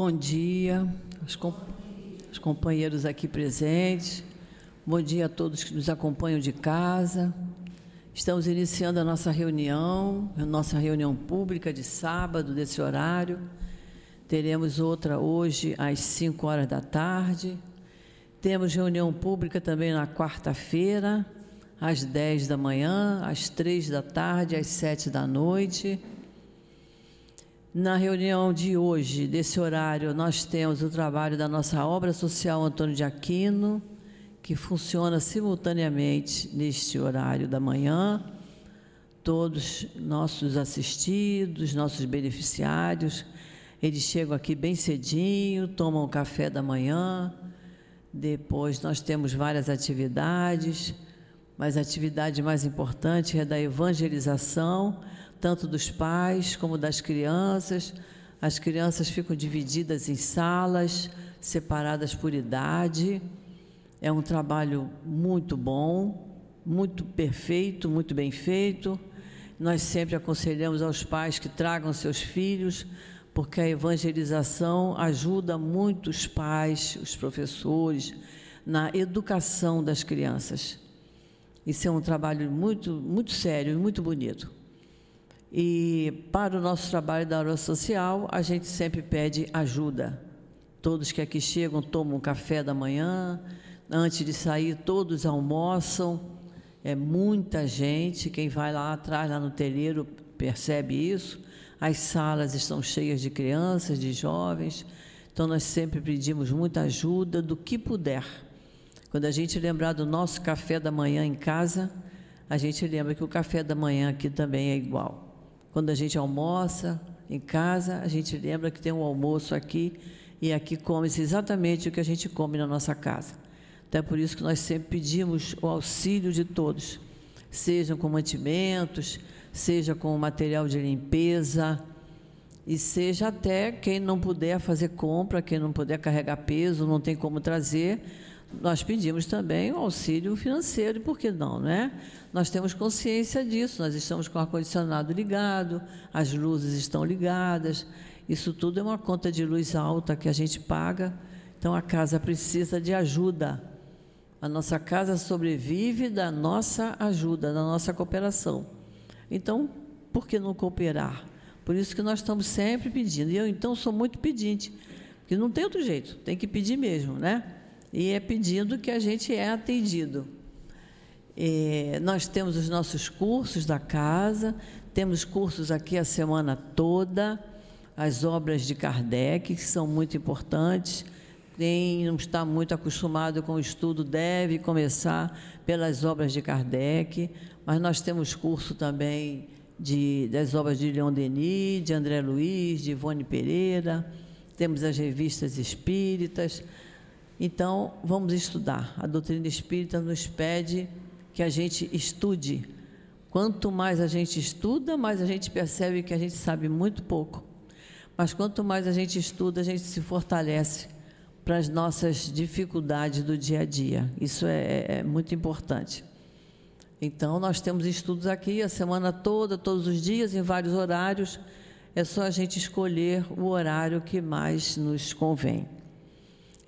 Bom dia, os, com, os companheiros aqui presentes. Bom dia a todos que nos acompanham de casa. Estamos iniciando a nossa reunião, a nossa reunião pública de sábado, desse horário. Teremos outra hoje às 5 horas da tarde. Temos reunião pública também na quarta-feira, às 10 da manhã, às 3 da tarde, às 7 da noite. Na reunião de hoje, desse horário, nós temos o trabalho da nossa obra social Antônio de Aquino, que funciona simultaneamente neste horário da manhã. Todos nossos assistidos, nossos beneficiários, eles chegam aqui bem cedinho, tomam o café da manhã. Depois nós temos várias atividades, mas a atividade mais importante é da evangelização tanto dos pais como das crianças. As crianças ficam divididas em salas, separadas por idade. É um trabalho muito bom, muito perfeito, muito bem feito. Nós sempre aconselhamos aos pais que tragam seus filhos, porque a evangelização ajuda muito os pais, os professores, na educação das crianças. Isso é um trabalho muito, muito sério e muito bonito. E para o nosso trabalho da hora social, a gente sempre pede ajuda. Todos que aqui chegam tomam um café da manhã, antes de sair, todos almoçam. É muita gente, quem vai lá atrás, lá no telheiro, percebe isso. As salas estão cheias de crianças, de jovens. Então, nós sempre pedimos muita ajuda do que puder. Quando a gente lembrar do nosso café da manhã em casa, a gente lembra que o café da manhã aqui também é igual. Quando a gente almoça em casa, a gente lembra que tem um almoço aqui e aqui come-se exatamente o que a gente come na nossa casa. Então é por isso que nós sempre pedimos o auxílio de todos, sejam com mantimentos, seja com material de limpeza, e seja até quem não puder fazer compra, quem não puder carregar peso, não tem como trazer, nós pedimos também o auxílio financeiro, e por que não, né? Nós temos consciência disso, nós estamos com o ar-condicionado ligado, as luzes estão ligadas, isso tudo é uma conta de luz alta que a gente paga, então a casa precisa de ajuda. A nossa casa sobrevive da nossa ajuda, da nossa cooperação. Então, por que não cooperar? Por isso que nós estamos sempre pedindo. E eu, então, sou muito pedinte, porque não tem outro jeito, tem que pedir mesmo, né? E é pedindo que a gente é atendido. É, nós temos os nossos cursos da casa, temos cursos aqui a semana toda, as obras de Kardec, que são muito importantes. Quem não está muito acostumado com o estudo deve começar pelas obras de Kardec, mas nós temos curso também de, das obras de Leon Denis, de André Luiz, de Ivone Pereira, temos as revistas espíritas, então, vamos estudar. A doutrina espírita nos pede que a gente estude. Quanto mais a gente estuda, mais a gente percebe que a gente sabe muito pouco. Mas quanto mais a gente estuda, a gente se fortalece para as nossas dificuldades do dia a dia. Isso é, é, é muito importante. Então, nós temos estudos aqui a semana toda, todos os dias, em vários horários. É só a gente escolher o horário que mais nos convém.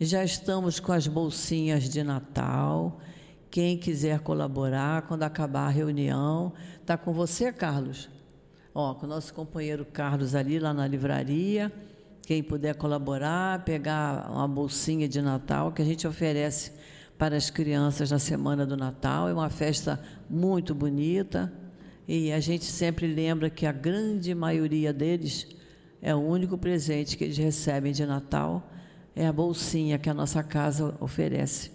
Já estamos com as bolsinhas de Natal. Quem quiser colaborar, quando acabar a reunião, está com você, Carlos? Ó, com o nosso companheiro Carlos ali, lá na livraria. Quem puder colaborar, pegar uma bolsinha de Natal que a gente oferece para as crianças na semana do Natal. É uma festa muito bonita e a gente sempre lembra que a grande maioria deles é o único presente que eles recebem de Natal é a bolsinha que a nossa casa oferece.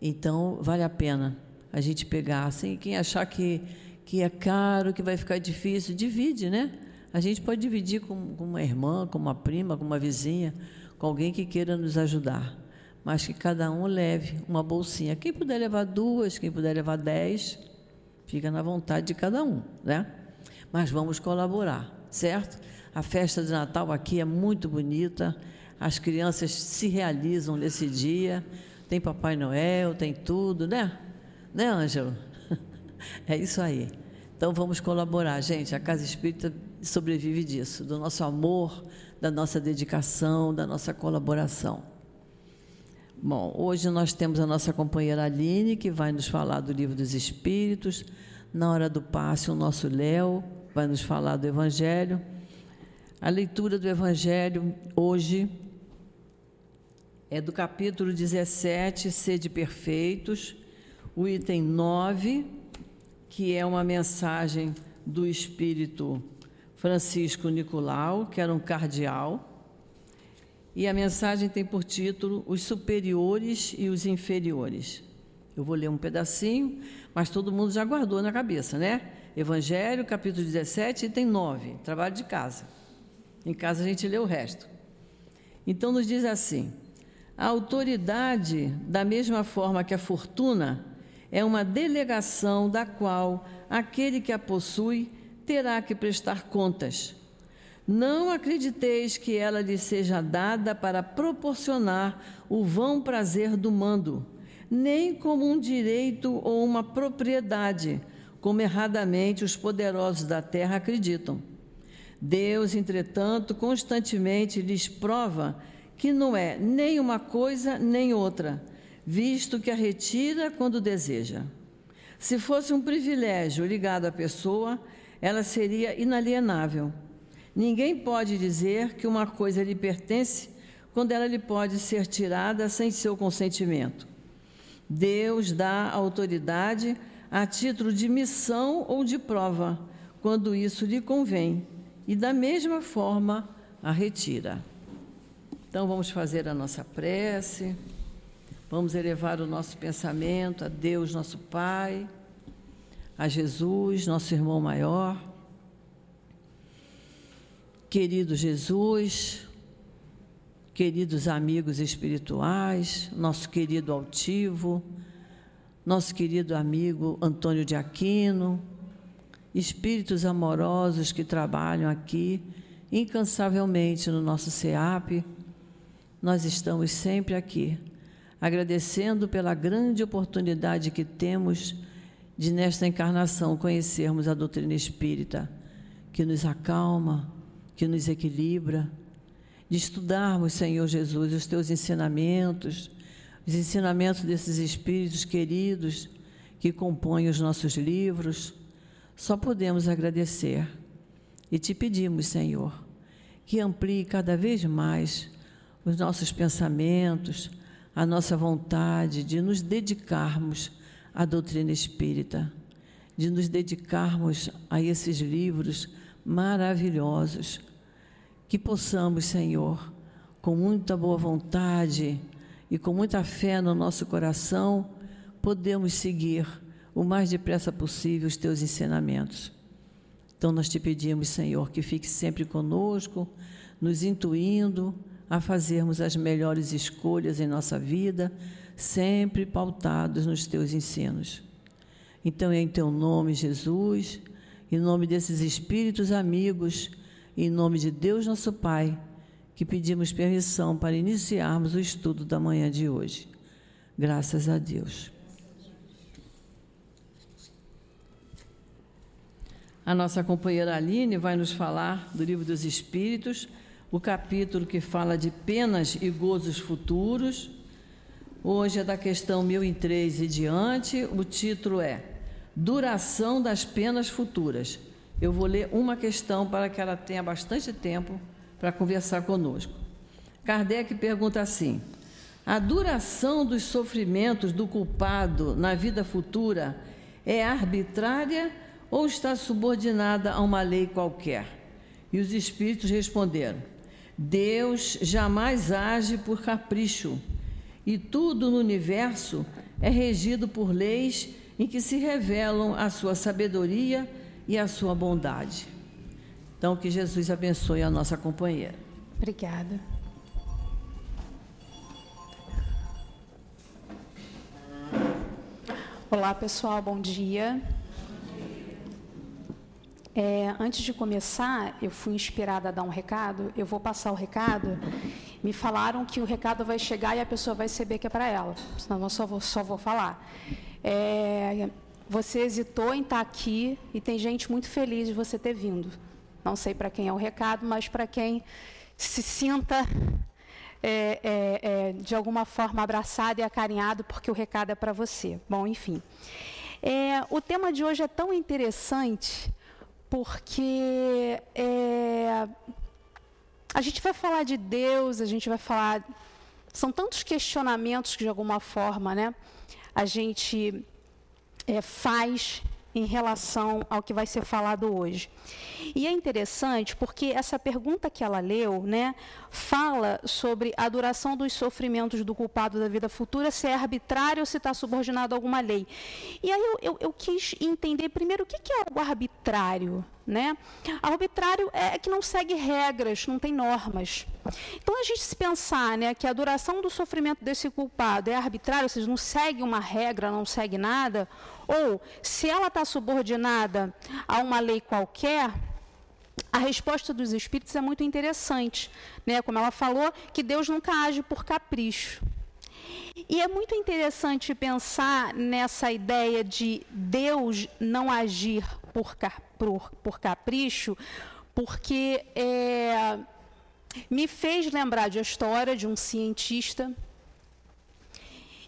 Então, vale a pena a gente pegar. Assim, quem achar que, que é caro, que vai ficar difícil, divide, né? A gente pode dividir com, com uma irmã, com uma prima, com uma vizinha, com alguém que queira nos ajudar. Mas que cada um leve uma bolsinha. Quem puder levar duas, quem puder levar dez, fica na vontade de cada um, né? Mas vamos colaborar, certo? A festa de Natal aqui é muito bonita as crianças se realizam nesse dia. Tem Papai Noel, tem tudo, né? Né, Ângelo? É isso aí. Então vamos colaborar, gente. A Casa Espírita sobrevive disso, do nosso amor, da nossa dedicação, da nossa colaboração. Bom, hoje nós temos a nossa companheira Aline, que vai nos falar do Livro dos Espíritos. Na hora do passe, o nosso Léo vai nos falar do Evangelho. A leitura do Evangelho hoje é do capítulo 17, Sede Perfeitos, o item 9, que é uma mensagem do Espírito Francisco Nicolau, que era um cardeal. E a mensagem tem por título Os Superiores e os Inferiores. Eu vou ler um pedacinho, mas todo mundo já guardou na cabeça, né? Evangelho, capítulo 17, item 9, trabalho de casa. Em casa a gente lê o resto. Então nos diz assim: a autoridade, da mesma forma que a fortuna, é uma delegação da qual aquele que a possui terá que prestar contas. Não acrediteis que ela lhe seja dada para proporcionar o vão prazer do mando, nem como um direito ou uma propriedade, como erradamente os poderosos da terra acreditam. Deus, entretanto, constantemente lhes prova que não é nem uma coisa nem outra, visto que a retira quando deseja. Se fosse um privilégio ligado à pessoa, ela seria inalienável. Ninguém pode dizer que uma coisa lhe pertence quando ela lhe pode ser tirada sem seu consentimento. Deus dá autoridade a título de missão ou de prova, quando isso lhe convém, e da mesma forma a retira. Então vamos fazer a nossa prece, vamos elevar o nosso pensamento a Deus, nosso Pai, a Jesus, nosso irmão maior. Querido Jesus, queridos amigos espirituais, nosso querido altivo, nosso querido amigo Antônio de Aquino, espíritos amorosos que trabalham aqui incansavelmente no nosso SEAP nós estamos sempre aqui, agradecendo pela grande oportunidade que temos de, nesta encarnação, conhecermos a doutrina espírita, que nos acalma, que nos equilibra, de estudarmos, Senhor Jesus, os teus ensinamentos, os ensinamentos desses espíritos queridos que compõem os nossos livros. Só podemos agradecer e te pedimos, Senhor, que amplie cada vez mais os nossos pensamentos, a nossa vontade de nos dedicarmos à doutrina espírita, de nos dedicarmos a esses livros maravilhosos, que possamos, Senhor, com muita boa vontade e com muita fé no nosso coração, podemos seguir o mais depressa possível os teus ensinamentos. Então nós te pedimos, Senhor, que fique sempre conosco, nos intuindo, a fazermos as melhores escolhas em nossa vida, sempre pautados nos teus ensinos. Então, é em teu nome, Jesus, em nome desses espíritos amigos, em nome de Deus nosso Pai, que pedimos permissão para iniciarmos o estudo da manhã de hoje. Graças a Deus. A nossa companheira Aline vai nos falar do Livro dos Espíritos o capítulo que fala de penas e gozos futuros. Hoje é da questão 1003 e diante. O título é Duração das penas futuras. Eu vou ler uma questão para que ela tenha bastante tempo para conversar conosco. Kardec pergunta assim: A duração dos sofrimentos do culpado na vida futura é arbitrária ou está subordinada a uma lei qualquer? E os espíritos responderam: Deus jamais age por capricho e tudo no universo é regido por leis em que se revelam a sua sabedoria e a sua bondade. Então, que Jesus abençoe a nossa companheira. Obrigada. Olá, pessoal, bom dia. É, antes de começar, eu fui inspirada a dar um recado. Eu vou passar o recado. Me falaram que o recado vai chegar e a pessoa vai saber que é para ela. Senão eu só vou, só vou falar. É, você hesitou em estar aqui e tem gente muito feliz de você ter vindo. Não sei para quem é o recado, mas para quem se sinta é, é, é, de alguma forma abraçado e acarinhado, porque o recado é para você. Bom, enfim. É, o tema de hoje é tão interessante porque é, a gente vai falar de Deus, a gente vai falar. São tantos questionamentos que, de alguma forma, né, a gente é, faz em relação ao que vai ser falado hoje. E é interessante porque essa pergunta que ela leu, né, fala sobre a duração dos sofrimentos do culpado da vida futura, se é arbitrário ou se está subordinado a alguma lei. E aí eu, eu, eu quis entender primeiro o que, que é o arbitrário. Né? Arbitrário é que não segue regras, não tem normas. Então, a gente se pensar né, que a duração do sofrimento desse culpado é arbitrário, ou seja, não segue uma regra, não segue nada, ou se ela está subordinada a uma lei qualquer, a resposta dos espíritos é muito interessante. Né? Como ela falou, que Deus nunca age por capricho. E é muito interessante pensar nessa ideia de Deus não agir por, por, por capricho, porque é, me fez lembrar de a história de um cientista.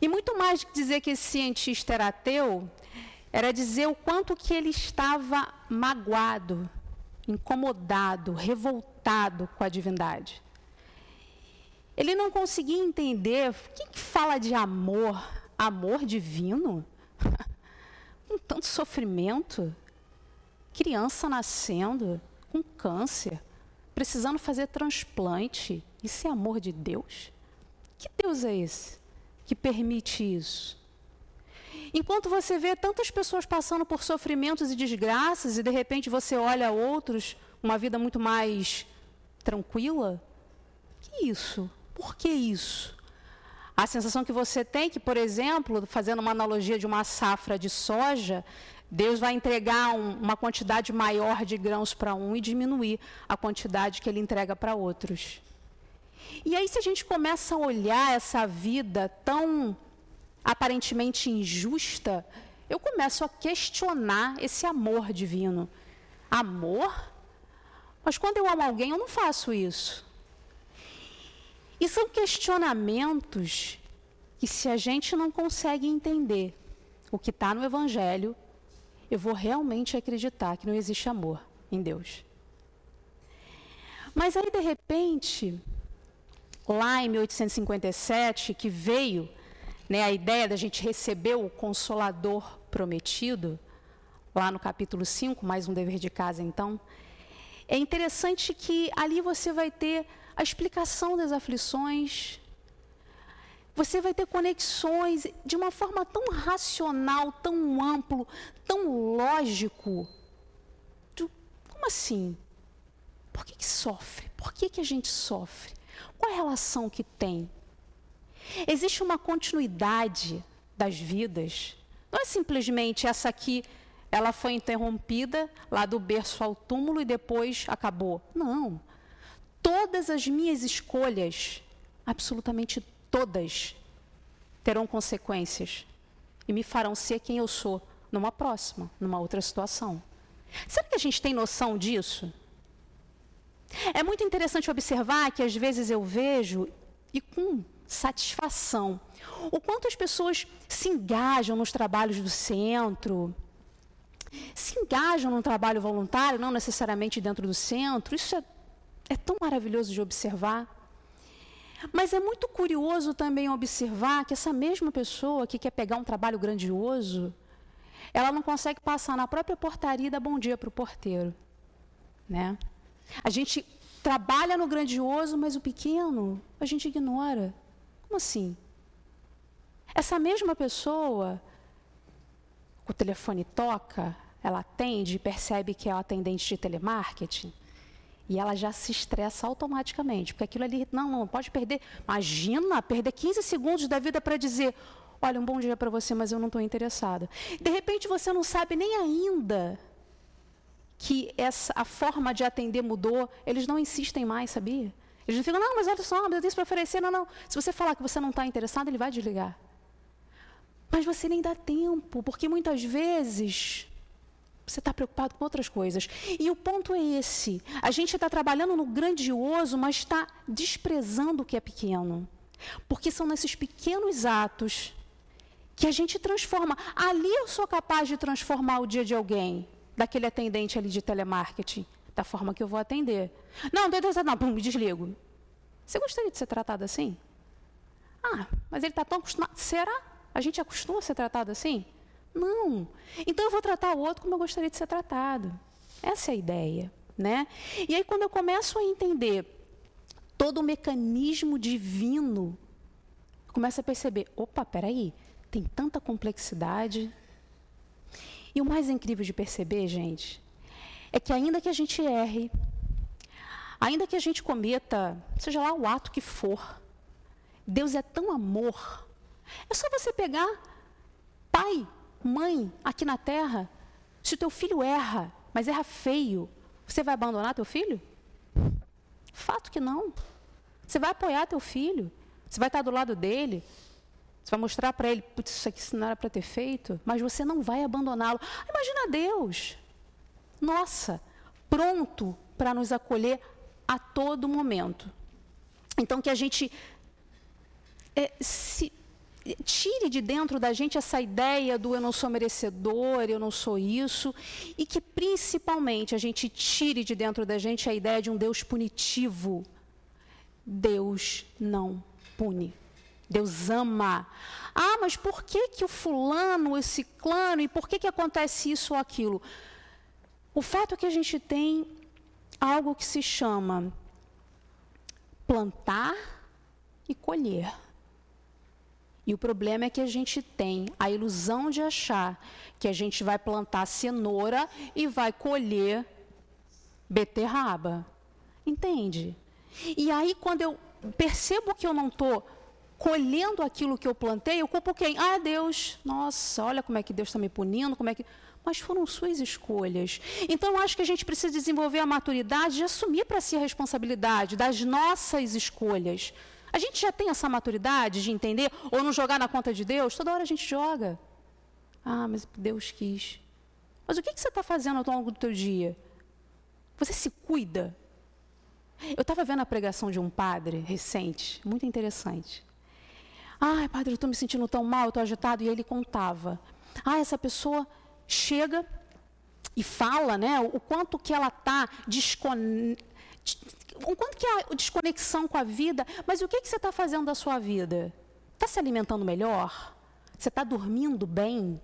E muito mais do que dizer que esse cientista era ateu, era dizer o quanto que ele estava magoado, incomodado, revoltado com a divindade. Ele não conseguia entender o que fala de amor, amor divino, com tanto sofrimento, criança nascendo com câncer, precisando fazer transplante. Isso é amor de Deus? Que Deus é esse que permite isso? Enquanto você vê tantas pessoas passando por sofrimentos e desgraças e de repente você olha outros, uma vida muito mais tranquila, que isso? Por que isso? A sensação que você tem que, por exemplo, fazendo uma analogia de uma safra de soja, Deus vai entregar um, uma quantidade maior de grãos para um e diminuir a quantidade que ele entrega para outros. E aí, se a gente começa a olhar essa vida tão aparentemente injusta, eu começo a questionar esse amor divino. Amor? Mas quando eu amo alguém, eu não faço isso. E são questionamentos que, se a gente não consegue entender o que está no Evangelho, eu vou realmente acreditar que não existe amor em Deus. Mas aí, de repente, lá em 1857, que veio né, a ideia da gente receber o consolador prometido, lá no capítulo 5, mais um dever de casa então, é interessante que ali você vai ter a explicação das aflições, você vai ter conexões de uma forma tão racional, tão amplo, tão lógico. como assim? Por que, que sofre? Por que, que a gente sofre? Qual a relação que tem? Existe uma continuidade das vidas. Não é simplesmente essa aqui, ela foi interrompida lá do berço ao túmulo e depois acabou. Não. Todas as minhas escolhas, absolutamente todas, terão consequências e me farão ser quem eu sou numa próxima, numa outra situação. Será que a gente tem noção disso? É muito interessante observar que às vezes eu vejo, e com satisfação. O quanto as pessoas se engajam nos trabalhos do centro, se engajam num trabalho voluntário, não necessariamente dentro do centro, isso é, é tão maravilhoso de observar. Mas é muito curioso também observar que essa mesma pessoa que quer pegar um trabalho grandioso, ela não consegue passar na própria portaria e dar bom dia para o porteiro. Né? A gente trabalha no grandioso, mas o pequeno a gente ignora. Como assim? Essa mesma pessoa, o telefone toca, ela atende e percebe que é o atendente de telemarketing, e ela já se estressa automaticamente, porque aquilo ali, não, não, pode perder, imagina, perder 15 segundos da vida para dizer, olha, um bom dia para você, mas eu não estou interessada. De repente você não sabe nem ainda que essa, a forma de atender mudou, eles não insistem mais, sabia? Eles não ficam, não, mas olha só, eu tenho isso para oferecer. Não, não. Se você falar que você não está interessado, ele vai desligar. Mas você nem dá tempo, porque muitas vezes Você está preocupado com outras coisas. E o ponto é esse: a gente está trabalhando no grandioso, mas está desprezando o que é pequeno. Porque são nesses pequenos atos que a gente transforma. Ali eu sou capaz de transformar o dia de alguém, daquele atendente ali de telemarketing, da forma que eu vou atender. Não, Deus, não, pum, me desligo. Você gostaria de ser tratado assim? Ah, mas ele está tão acostumado. Será? A gente acostuma a ser tratado assim? Não. Então eu vou tratar o outro como eu gostaria de ser tratado. Essa é a ideia, né? E aí quando eu começo a entender todo o mecanismo divino, eu começo a perceber, opa, peraí, tem tanta complexidade. E o mais incrível de perceber, gente, é que ainda que a gente erre, ainda que a gente cometa, seja lá o ato que for, Deus é tão amor. É só você pegar pai, mãe aqui na terra. Se o teu filho erra, mas erra feio, você vai abandonar teu filho? Fato que não. Você vai apoiar teu filho. Você vai estar do lado dele. Você vai mostrar para ele, putz, isso aqui não era para ter feito, mas você não vai abandoná-lo. Imagina Deus. Nossa, pronto para nos acolher a todo momento. Então que a gente é, se, tire de dentro da gente essa ideia do eu não sou merecedor, eu não sou isso, e que principalmente a gente tire de dentro da gente a ideia de um Deus punitivo. Deus não pune. Deus ama. Ah, mas por que que o fulano, esse ciclano, e por que que acontece isso ou aquilo? O fato é que a gente tem algo que se chama plantar e colher. E o problema é que a gente tem a ilusão de achar que a gente vai plantar cenoura e vai colher beterraba. Entende? E aí, quando eu percebo que eu não estou colhendo aquilo que eu plantei, eu culpo quem? Ah, Deus. Nossa, olha como é que Deus está me punindo, como é que. Mas foram suas escolhas. Então, acho que a gente precisa desenvolver a maturidade de assumir para si a responsabilidade das nossas escolhas. A gente já tem essa maturidade de entender ou não jogar na conta de Deus? Toda hora a gente joga. Ah, mas Deus quis. Mas o que, você está fazendo ao longo do teu dia? Você se cuida? Eu estava vendo a pregação de um padre recente, muito interessante. Ai, padre, eu estou me sentindo tão mal, estou agitado. E ele contava. Ah, essa pessoa chega e fala, né, o quanto que ela está desconectada o quanto que há desconexão com a vida, mas o que, que você está fazendo da sua vida? Está se alimentando melhor? Você está dormindo bem?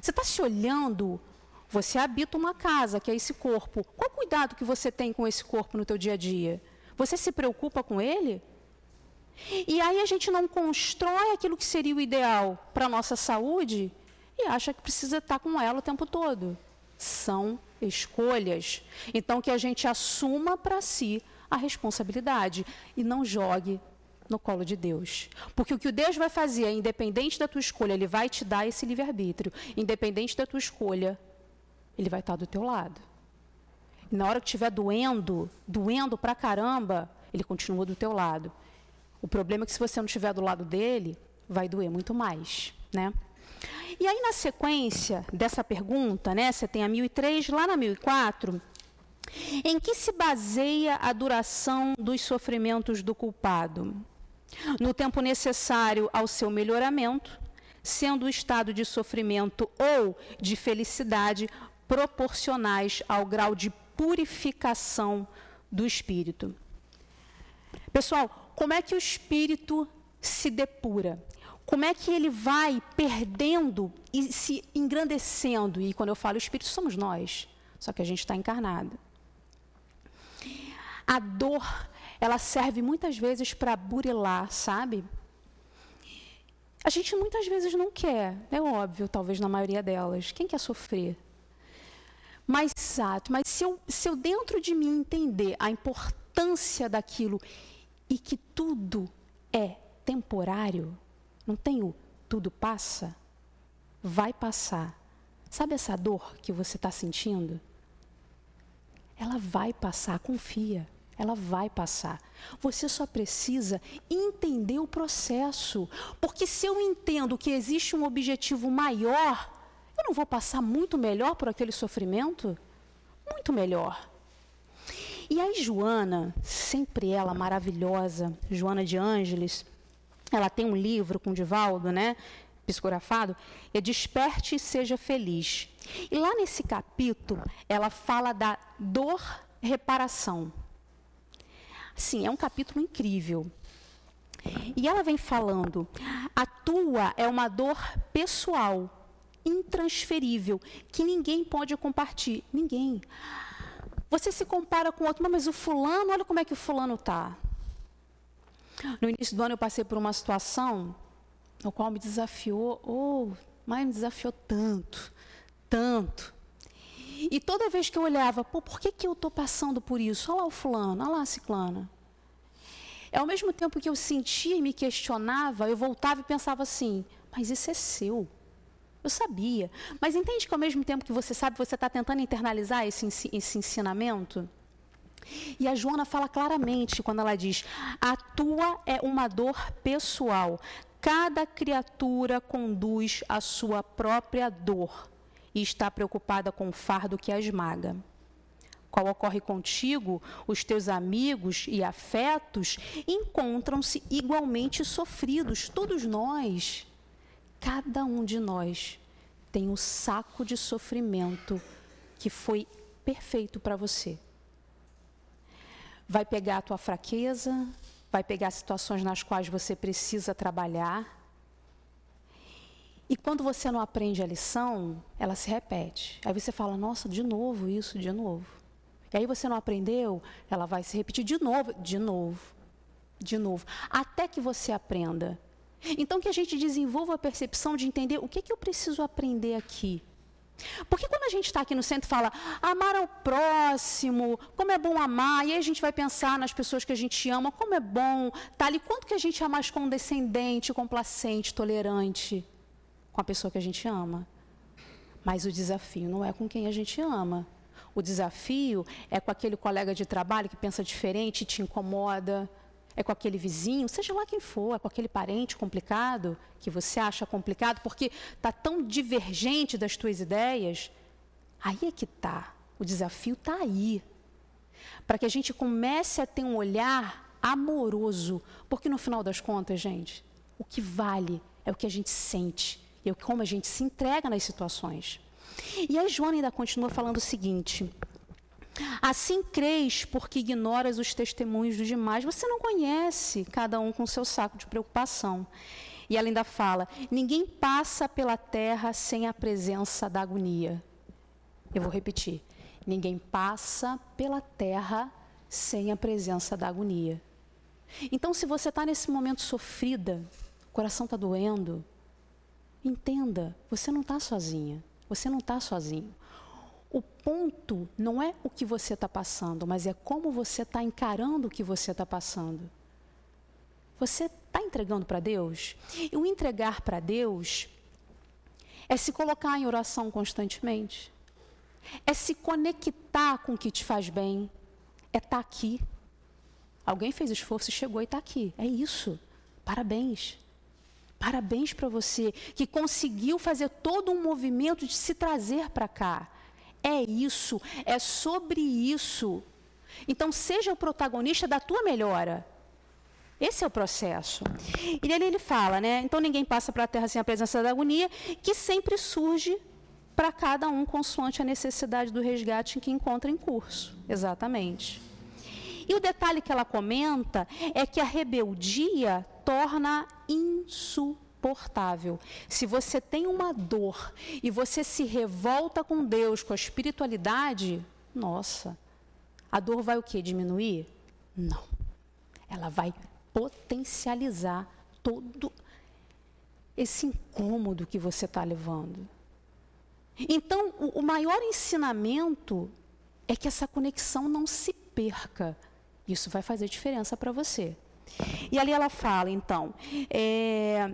Você está se olhando? Você habita uma casa, que é esse corpo. Qual o cuidado que você tem com esse corpo no teu dia a dia? Você se preocupa com ele? E aí a gente não constrói aquilo que seria o ideal para a nossa saúde e acha que precisa estar com ela o tempo todo. São escolhas. Então, que a gente assuma para si a responsabilidade e não jogue no colo de Deus. Porque o que Deus vai fazer, independente da tua escolha, Ele vai te dar esse livre-arbítrio. Independente da tua escolha, Ele vai estar do teu lado. E na hora que estiver doendo, doendo pra caramba, Ele continua do teu lado. O problema é que se você não estiver do lado dele, vai doer muito mais, né? E aí, na sequência dessa pergunta, né, você tem a 1003, lá na 1004, em que se baseia a duração dos sofrimentos do culpado? No tempo necessário ao seu melhoramento, sendo o estado de sofrimento ou de felicidade proporcionais ao grau de purificação do espírito. Pessoal, como é que o espírito se depura? Como é que ele vai perdendo e se engrandecendo. E quando eu falo espírito, somos nós, só que a gente está encarnado. A dor, ela serve muitas vezes para burilar, sabe? A gente muitas vezes não quer, é óbvio, talvez na maioria delas. Quem quer sofrer? Mas, exato, mas se eu, se eu dentro de mim entender a importância daquilo e que tudo é temporário, não tem o tudo passa? Vai passar. Sabe essa dor que você está sentindo? Ela vai passar, confia. Ela vai passar. Você só precisa entender o processo. Porque se eu entendo que existe um objetivo maior, eu não vou passar muito melhor por aquele sofrimento? Muito melhor. E aí, Joana, sempre ela maravilhosa, Joana de Ângeles, ela tem um livro com Divaldo, né? Psicografado, é Desperte e Seja Feliz. E lá nesse capítulo, ela fala da dor reparação. Sim, é um capítulo incrível. E ela vem falando: a tua é uma dor pessoal, intransferível, que ninguém pode compartilhar. Ninguém. Você se compara com outro, mas o fulano, olha como é que o fulano está. No início do ano eu passei por uma situação no qual me desafiou, oh, mas me desafiou tanto, tanto. E toda vez que eu olhava, pô, por que, que eu estou passando por isso? Olha lá o fulano, olha lá a ciclana. É ao mesmo tempo que eu sentia e me questionava, eu voltava e pensava assim, mas isso é seu. Eu sabia. Mas entende que ao mesmo tempo que você sabe, você está tentando internalizar esse, esse ensinamento? E a Joana fala claramente quando ela diz: a tua é uma dor pessoal. Cada criatura conduz a sua própria dor e está preocupada com o fardo que a esmaga. Qual ocorre contigo, os teus amigos e afetos encontram-se igualmente sofridos, todos nós. Cada um de nós tem um saco de sofrimento que foi perfeito para você. Vai pegar a tua fraqueza, vai pegar situações nas quais você precisa trabalhar. E quando você não aprende a lição, ela se repete. Aí você fala: "Nossa, de novo isso, de novo". E aí você não aprendeu, ela vai se repetir de novo, de novo, de novo, até que você aprenda. Então, que a gente desenvolva a percepção de entender o que, que eu preciso aprender aqui. Porque quando a gente está aqui no centro e fala amar ao próximo, como é bom amar, e aí a gente vai pensar nas pessoas que a gente ama, como é bom, tá ali, quanto que a gente é mais condescendente, complacente, tolerante com a pessoa que a gente ama. Mas o desafio não é com quem a gente ama. O desafio é com aquele colega de trabalho que pensa diferente te incomoda, é com aquele vizinho, seja lá quem for, é com aquele parente complicado que você acha complicado porque está tão divergente das tuas ideias. Aí é que está. O desafio está aí. Para que a gente comece a ter um olhar amoroso. Porque no final das contas, gente, o que vale é o que a gente sente e é como a gente se entrega nas situações. E a Joana ainda continua falando o seguinte: Assim crês porque ignoras os testemunhos dos demais. Você não conhece cada um com seu saco de preocupação. E ela ainda fala: ninguém passa pela terra sem a presença da agonia. Eu vou repetir: ninguém passa pela terra sem a presença da agonia. Então, se você está nesse momento sofrida, o coração está doendo, entenda: você não está sozinha, você não está sozinho. O ponto não é o que você está passando, mas é como você está encarando o que você está passando. Você está entregando para Deus? E o entregar para Deus é se colocar em oração constantemente, é se conectar com o que te faz bem, é estar tá aqui. Alguém fez esforço e chegou e está aqui. É isso. Parabéns. Parabéns para você que conseguiu fazer todo um movimento de se trazer para cá. É isso, é sobre isso. Então, seja o protagonista da tua melhora. Esse é o processo. E ali ele fala, né? Então ninguém passa para a terra sem a presença da agonia, que sempre surge para cada um consoante a necessidade do resgate que encontra em curso. Exatamente. E o detalhe que ela comenta é que a rebeldia torna insuportável insuportável. Se você tem uma dor e você se revolta com Deus, com a espiritualidade, nossa, a dor vai o quê? Diminuir? Não. Ela vai potencializar todo esse incômodo que você está levando. Então, o, o maior ensinamento é que essa conexão não se perca. Isso vai fazer diferença para você. E ali ela fala, então, é,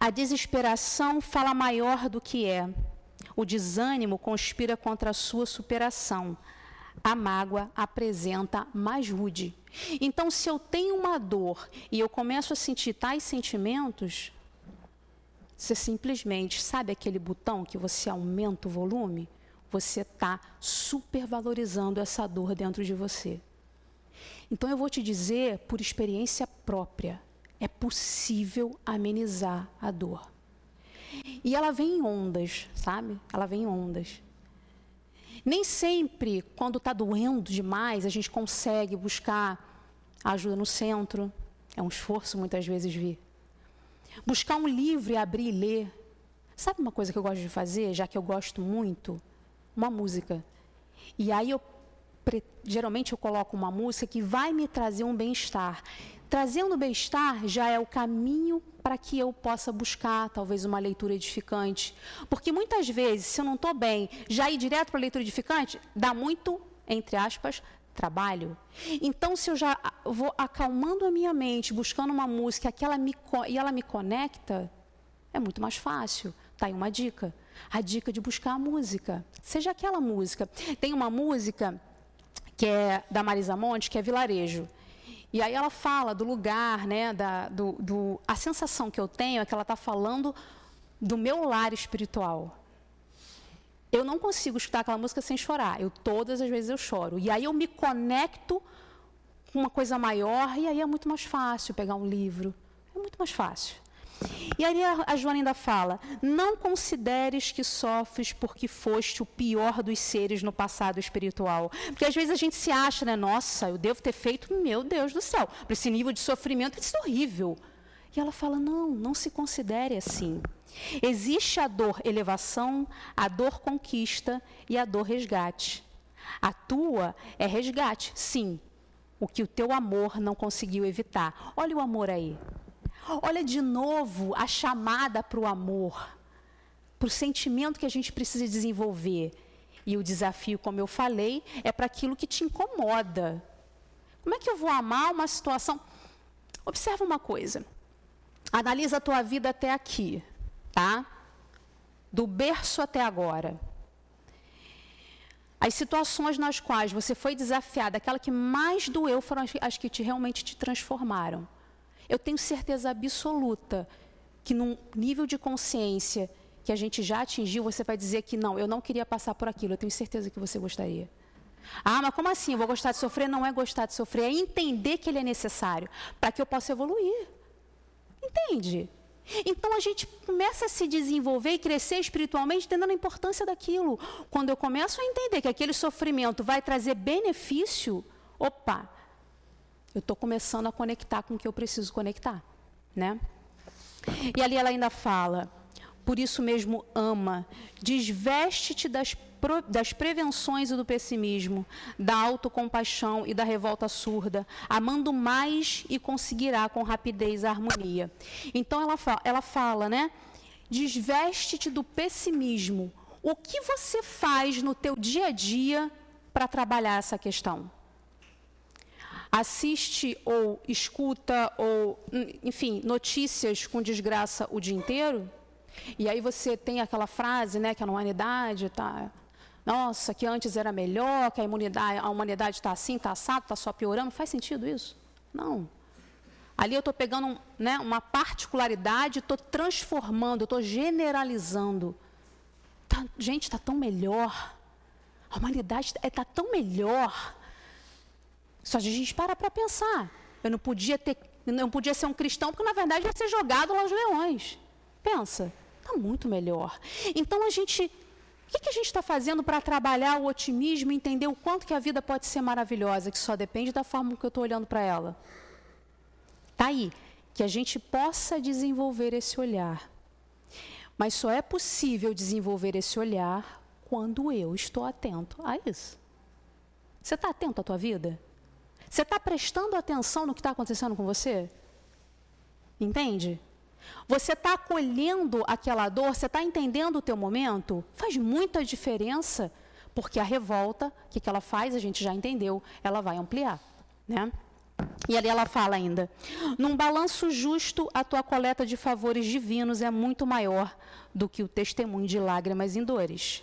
a desesperação fala maior do que é. O desânimo conspira contra a sua superação. A mágoa apresenta mais rude. Então, se eu tenho uma dor e eu começo a sentir tais sentimentos, Você simplesmente, sabe aquele botão que você aumenta o volume? Você está supervalorizando essa dor dentro de você. Então eu vou te dizer, por experiência própria, é possível amenizar a dor. E ela vem em ondas, sabe? Ela vem em ondas. Nem sempre, quando está doendo demais, a gente consegue buscar ajuda no centro. É um esforço muitas vezes vir. Buscar um livro e abrir e ler. Sabe uma coisa que eu gosto de fazer, já que eu gosto muito? Uma música. E aí eu geralmente eu coloco uma música que vai me trazer um bem-estar. Trazendo bem-estar já é o caminho para que eu possa buscar talvez uma leitura edificante. Porque muitas vezes, se eu não estou bem, já ir direto para a leitura edificante dá muito, entre aspas, trabalho. Então, se eu já vou acalmando a minha mente, buscando uma música que ela me, e ela me conecta, é muito mais fácil. Tá aí uma dica. A dica de buscar a música. Seja aquela música. Tem uma música que é da Marisa Monte, que é Vilarejo. E aí ela fala do lugar, né, da, do, do, a sensação que eu tenho é que ela está falando do meu lar espiritual. Eu não consigo escutar aquela música sem chorar. Eu todas as vezes eu choro. E aí eu me conecto com uma coisa maior e aí é muito mais fácil pegar um livro. É muito mais fácil. E aí a Joana ainda fala: Não consideres que sofres porque foste o pior dos seres no passado espiritual. Porque às vezes a gente se acha, né? Nossa, eu devo ter feito, meu Deus do céu, para esse nível de sofrimento, isso é horrível. E ela fala: Não, não se considere assim. Existe a dor elevação, a dor conquista e a dor resgate. A tua é resgate, sim, o que o teu amor não conseguiu evitar. Olha o amor aí. Olha de novo a chamada para o amor, para o sentimento que a gente precisa desenvolver. E o desafio, como eu falei, é para aquilo que te incomoda. Como é que eu vou amar uma situação? Observa uma coisa. Analisa a tua vida até aqui, tá? Do berço até agora. As situações nas quais você foi desafiada, aquela que mais doeu foram as que te, realmente te transformaram. Eu tenho certeza absoluta que num nível de consciência que a gente já atingiu, você vai dizer que não, eu não queria passar por aquilo. Eu tenho certeza que você gostaria. Ah, mas como assim? Eu vou gostar de sofrer? Não é gostar de sofrer, é entender que ele é necessário para que eu possa evoluir. Entende? Então a gente começa a se desenvolver e crescer espiritualmente entendendo a importância daquilo. Quando eu começo a entender que aquele sofrimento vai trazer benefício, opa, eu estou começando a conectar com o que eu preciso conectar, né? E ali ela ainda fala, por isso mesmo ama, desveste-te das, das prevenções e do pessimismo, da autocompaixão e da revolta surda, amando mais e conseguirá com rapidez a harmonia. Então ela fala, ela fala né? Desveste-te do pessimismo. O que você faz no teu dia a dia para trabalhar essa questão? Assiste ou escuta ou, enfim, notícias com desgraça o dia inteiro, e aí você tem aquela frase, né, que a humanidade está nossa, que antes era melhor, que a, imunidade, a humanidade está assim, está assado, está só piorando. Faz sentido isso? Não. Ali eu estou pegando né, uma particularidade, estou transformando, estou generalizando. Tá, gente, está tão melhor. A humanidade está tá tão melhor. Só a gente para para pensar. Eu não podia ter, não podia ser um cristão porque na verdade ia ser jogado lá aos leões. Pensa, está muito melhor. Então a gente, o que, que a gente está fazendo para trabalhar o otimismo e entender o quanto que a vida pode ser maravilhosa, que só depende da forma que eu estou olhando para ela. Tá aí, que a gente possa desenvolver esse olhar. Mas só é possível desenvolver esse olhar quando eu estou atento a isso. Você está atento à tua vida? Você está prestando atenção no que está acontecendo com você? Entende? Você está acolhendo aquela dor, você está entendendo o teu momento? Faz muita diferença, porque a revolta, o que, que ela faz, a gente já entendeu, ela vai ampliar. Né? E ali ela fala ainda: num balanço justo, a tua coleta de favores divinos é muito maior do que o testemunho de lágrimas e dores.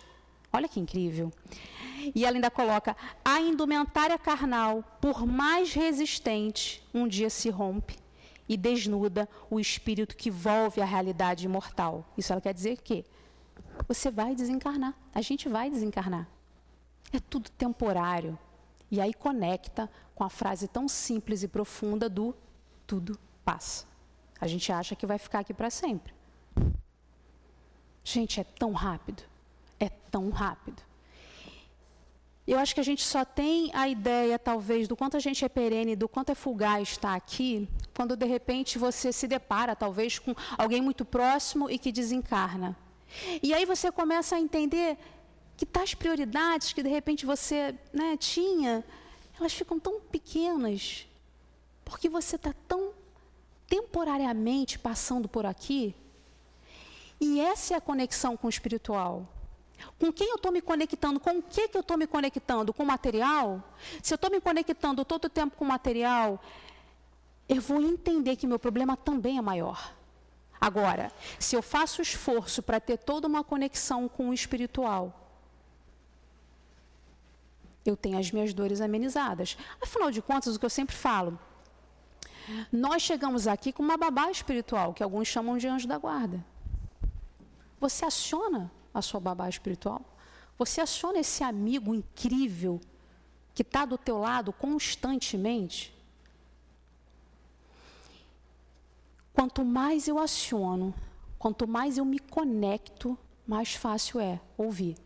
Olha que incrível. E ela ainda coloca: a indumentária carnal, por mais resistente, um dia se rompe e desnuda o espírito que volve à realidade imortal. Isso ela quer dizer que você vai desencarnar. A gente vai desencarnar. É tudo temporário. E aí conecta com a frase tão simples e profunda do tudo passa. A gente acha que vai ficar aqui para sempre. Gente, é tão rápido. É tão rápido. Eu acho que a gente só tem a ideia, talvez, do quanto a gente é perene, do quanto é fugaz estar aqui, quando de repente você se depara, talvez, com alguém muito próximo e que desencarna. E aí você começa a entender que tais prioridades que de repente você né, tinha, elas ficam tão pequenas, porque você está tão temporariamente passando por aqui. E essa é a conexão com o espiritual. Com quem eu estou me conectando? Com o que, que eu estou me conectando? Com material? Se eu estou me conectando todo o tempo com material, eu vou entender que meu problema também é maior. Agora, se eu faço esforço para ter toda uma conexão com o espiritual, eu tenho as minhas dores amenizadas. Afinal de contas, o que eu sempre falo, nós chegamos aqui com uma babá espiritual, que alguns chamam de anjo da guarda. Você aciona a sua babá espiritual? Você aciona esse amigo incrível que está do teu lado constantemente? Quanto mais eu aciono, quanto mais eu me conecto, mais fácil é ouvir.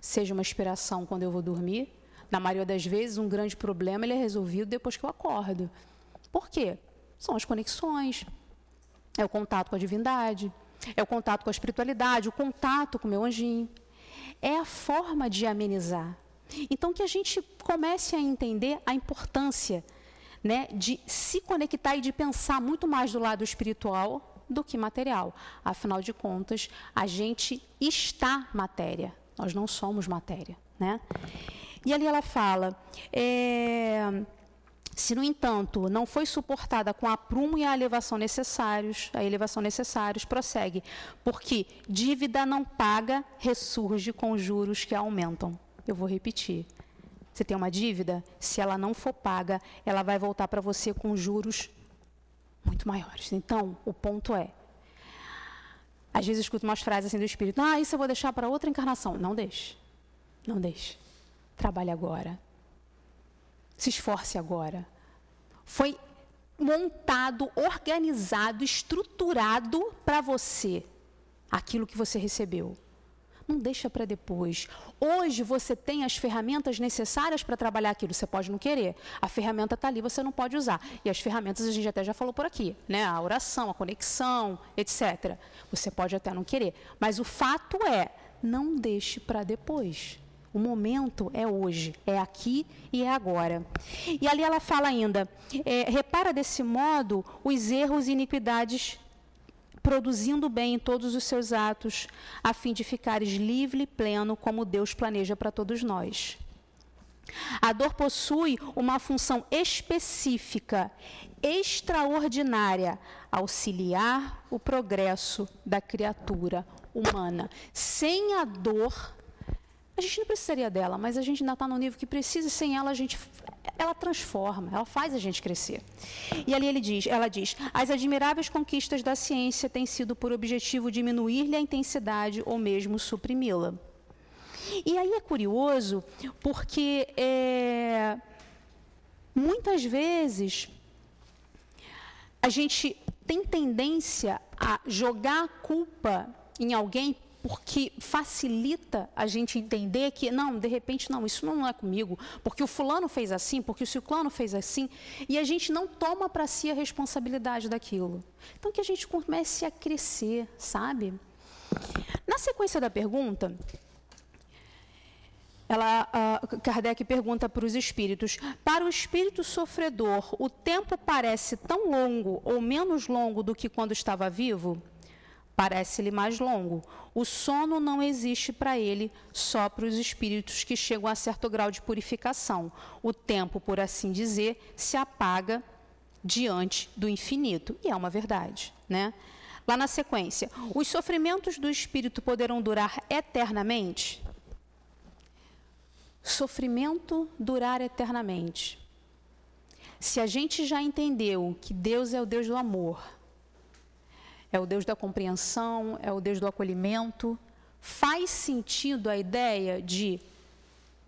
Seja uma inspiração quando eu vou dormir, na maioria das vezes um grande problema ele é resolvido depois que eu acordo. Por quê? São as conexões, é o contato com a divindade, é o contato com a espiritualidade, o contato com o meu anjinho. É a forma de amenizar. Então, que a gente comece a entender a importância né, de se conectar e de pensar muito mais do lado espiritual do que material. Afinal de contas, a gente está matéria, nós não somos matéria. Né? E ali ela fala. É, se, no entanto, não foi suportada com a prumo e a elevação necessários, a elevação necessários, prossegue, porque dívida não paga ressurge com juros que aumentam. Eu vou repetir. Você tem uma dívida, se ela não for paga, ela vai voltar para você com juros muito maiores. Então, o ponto é, às vezes eu escuto umas frases assim do espírito, ah, isso eu vou deixar para outra encarnação. Não deixe. Não deixe. Trabalhe agora se esforce agora. Foi montado, organizado, estruturado para você aquilo que você recebeu. Não deixa para depois. Hoje você tem as ferramentas necessárias para trabalhar aquilo. Você pode não querer. A ferramenta está ali, você não pode usar. E as ferramentas a gente até já falou por aqui, né? A oração, a conexão, etc. Você pode até não querer. Mas o fato é, não deixe para depois. O momento é hoje, é aqui e é agora. E ali ela fala ainda: é, repara desse modo os erros e iniquidades, produzindo bem em todos os seus atos, a fim de ficares livre e pleno, como Deus planeja para todos nós. A dor possui uma função específica, extraordinária, auxiliar o progresso da criatura humana. Sem a dor, a gente não precisaria dela, mas a gente ainda está no nível que precisa, e sem ela a gente ela transforma, ela faz a gente crescer. E ali ele diz, ela diz: as admiráveis conquistas da ciência têm sido por objetivo diminuir-lhe a intensidade ou mesmo suprimi-la. E aí é curioso porque é, muitas vezes a gente tem tendência a jogar a culpa em alguém porque facilita a gente entender que, não, de repente, não, isso não é comigo, porque o fulano fez assim, porque o ciclano fez assim, e a gente não toma para si a responsabilidade daquilo. Então, que a gente comece a crescer, sabe? Na sequência da pergunta, ela, uh, Kardec pergunta para os espíritos: para o espírito sofredor, o tempo parece tão longo ou menos longo do que quando estava vivo? Parece-lhe mais longo. O sono não existe para ele só para os espíritos que chegam a certo grau de purificação. O tempo, por assim dizer, se apaga diante do infinito. E é uma verdade, né? Lá na sequência, os sofrimentos do espírito poderão durar eternamente? Sofrimento durar eternamente. se a gente já entendeu que Deus é o Deus do amor, é o Deus da compreensão, é o Deus do acolhimento, faz sentido a ideia de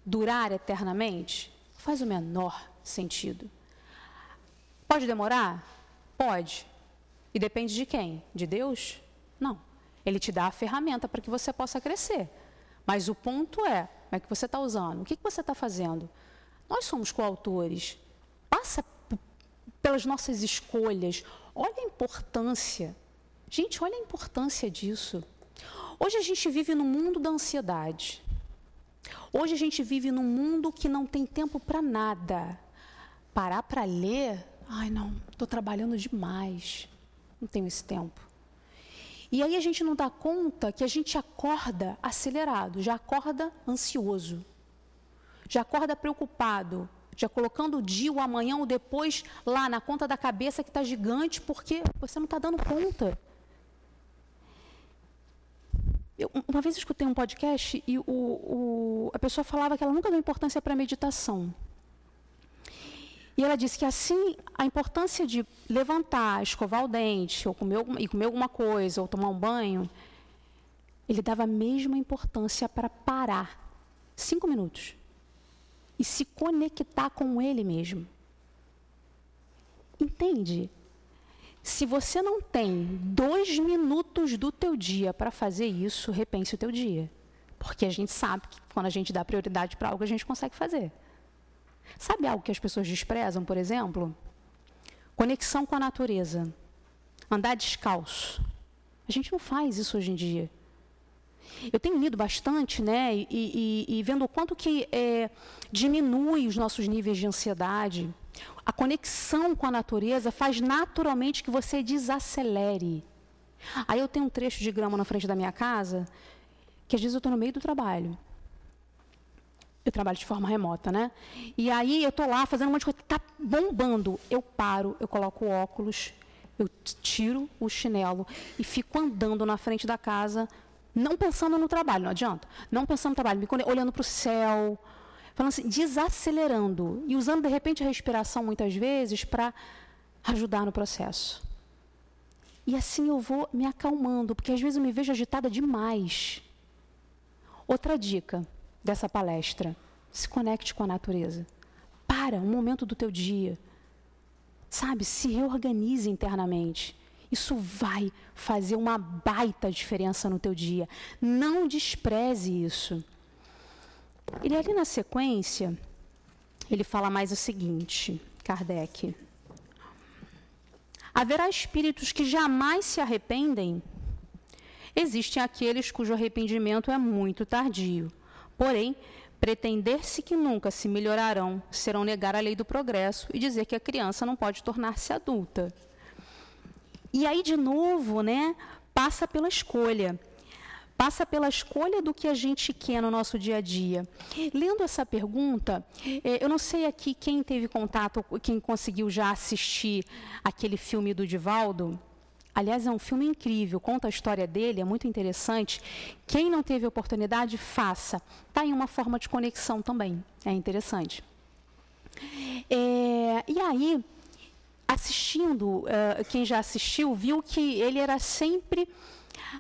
durar eternamente? Faz o menor sentido. Pode demorar? Pode. E depende de quem? De Deus? Não. Ele te dá a ferramenta para que você possa crescer. Mas o ponto é, como é que você está usando? O que, que você está fazendo? Nós somos coautores. Passa pelas nossas escolhas. Olha a importância. Gente, olha a importância disso. Hoje a gente vive no mundo da ansiedade. Hoje a gente vive num mundo que não tem tempo para nada. Parar para ler, ai não, estou trabalhando demais, não tenho esse tempo. E aí a gente não dá conta que a gente acorda acelerado, já acorda ansioso, já acorda preocupado, já colocando o dia, o amanhã, o depois lá na conta da cabeça que está gigante, porque você não está dando conta. Eu, uma vez escutei um podcast e o, o, a pessoa falava que ela nunca deu importância para a meditação. E ela disse que assim, a importância de levantar, escovar o dente, ou comer, e comer alguma coisa, ou tomar um banho, ele dava a mesma importância para parar cinco minutos e se conectar com ele mesmo. Entende? Se você não tem dois minutos do teu dia para fazer isso, repense o teu dia. Porque a gente sabe que quando a gente dá prioridade para algo, a gente consegue fazer. Sabe algo que as pessoas desprezam, por exemplo? Conexão com a natureza. Andar descalço. A gente não faz isso hoje em dia. Eu tenho lido bastante, né, e, e, e vendo o quanto que é, diminui os nossos níveis de ansiedade. A conexão com a natureza faz naturalmente que você desacelere. Aí eu tenho um trecho de grama na frente da minha casa, que às vezes eu estou no meio do trabalho. Eu trabalho de forma remota, né? E aí eu estou lá fazendo um monte de coisa, está bombando. Eu paro, eu coloco o óculos, eu tiro o chinelo e fico andando na frente da casa, não pensando no trabalho, não adianta. Não pensando no trabalho, olhando para o céu, falando assim, desacelerando e usando de repente a respiração muitas vezes para ajudar no processo. E assim eu vou me acalmando, porque às vezes eu me vejo agitada demais. Outra dica dessa palestra: se conecte com a natureza. Para um momento do teu dia. Sabe, se reorganize internamente. Isso vai fazer uma baita diferença no teu dia. Não despreze isso. E ali na sequência, ele fala mais o seguinte, Kardec. Haverá espíritos que jamais se arrependem? Existem aqueles cujo arrependimento é muito tardio. Porém, pretender-se que nunca se melhorarão serão negar a lei do progresso e dizer que a criança não pode tornar-se adulta. E aí, de novo, né, passa pela escolha. Passa pela escolha do que a gente quer no nosso dia a dia. Lendo essa pergunta, é, eu não sei aqui quem teve contato, quem conseguiu já assistir aquele filme do Divaldo. Aliás, é um filme incrível, conta a história dele, é muito interessante. Quem não teve oportunidade, faça. Está em uma forma de conexão também, é interessante. É, e aí, assistindo, uh, quem já assistiu, viu que ele era sempre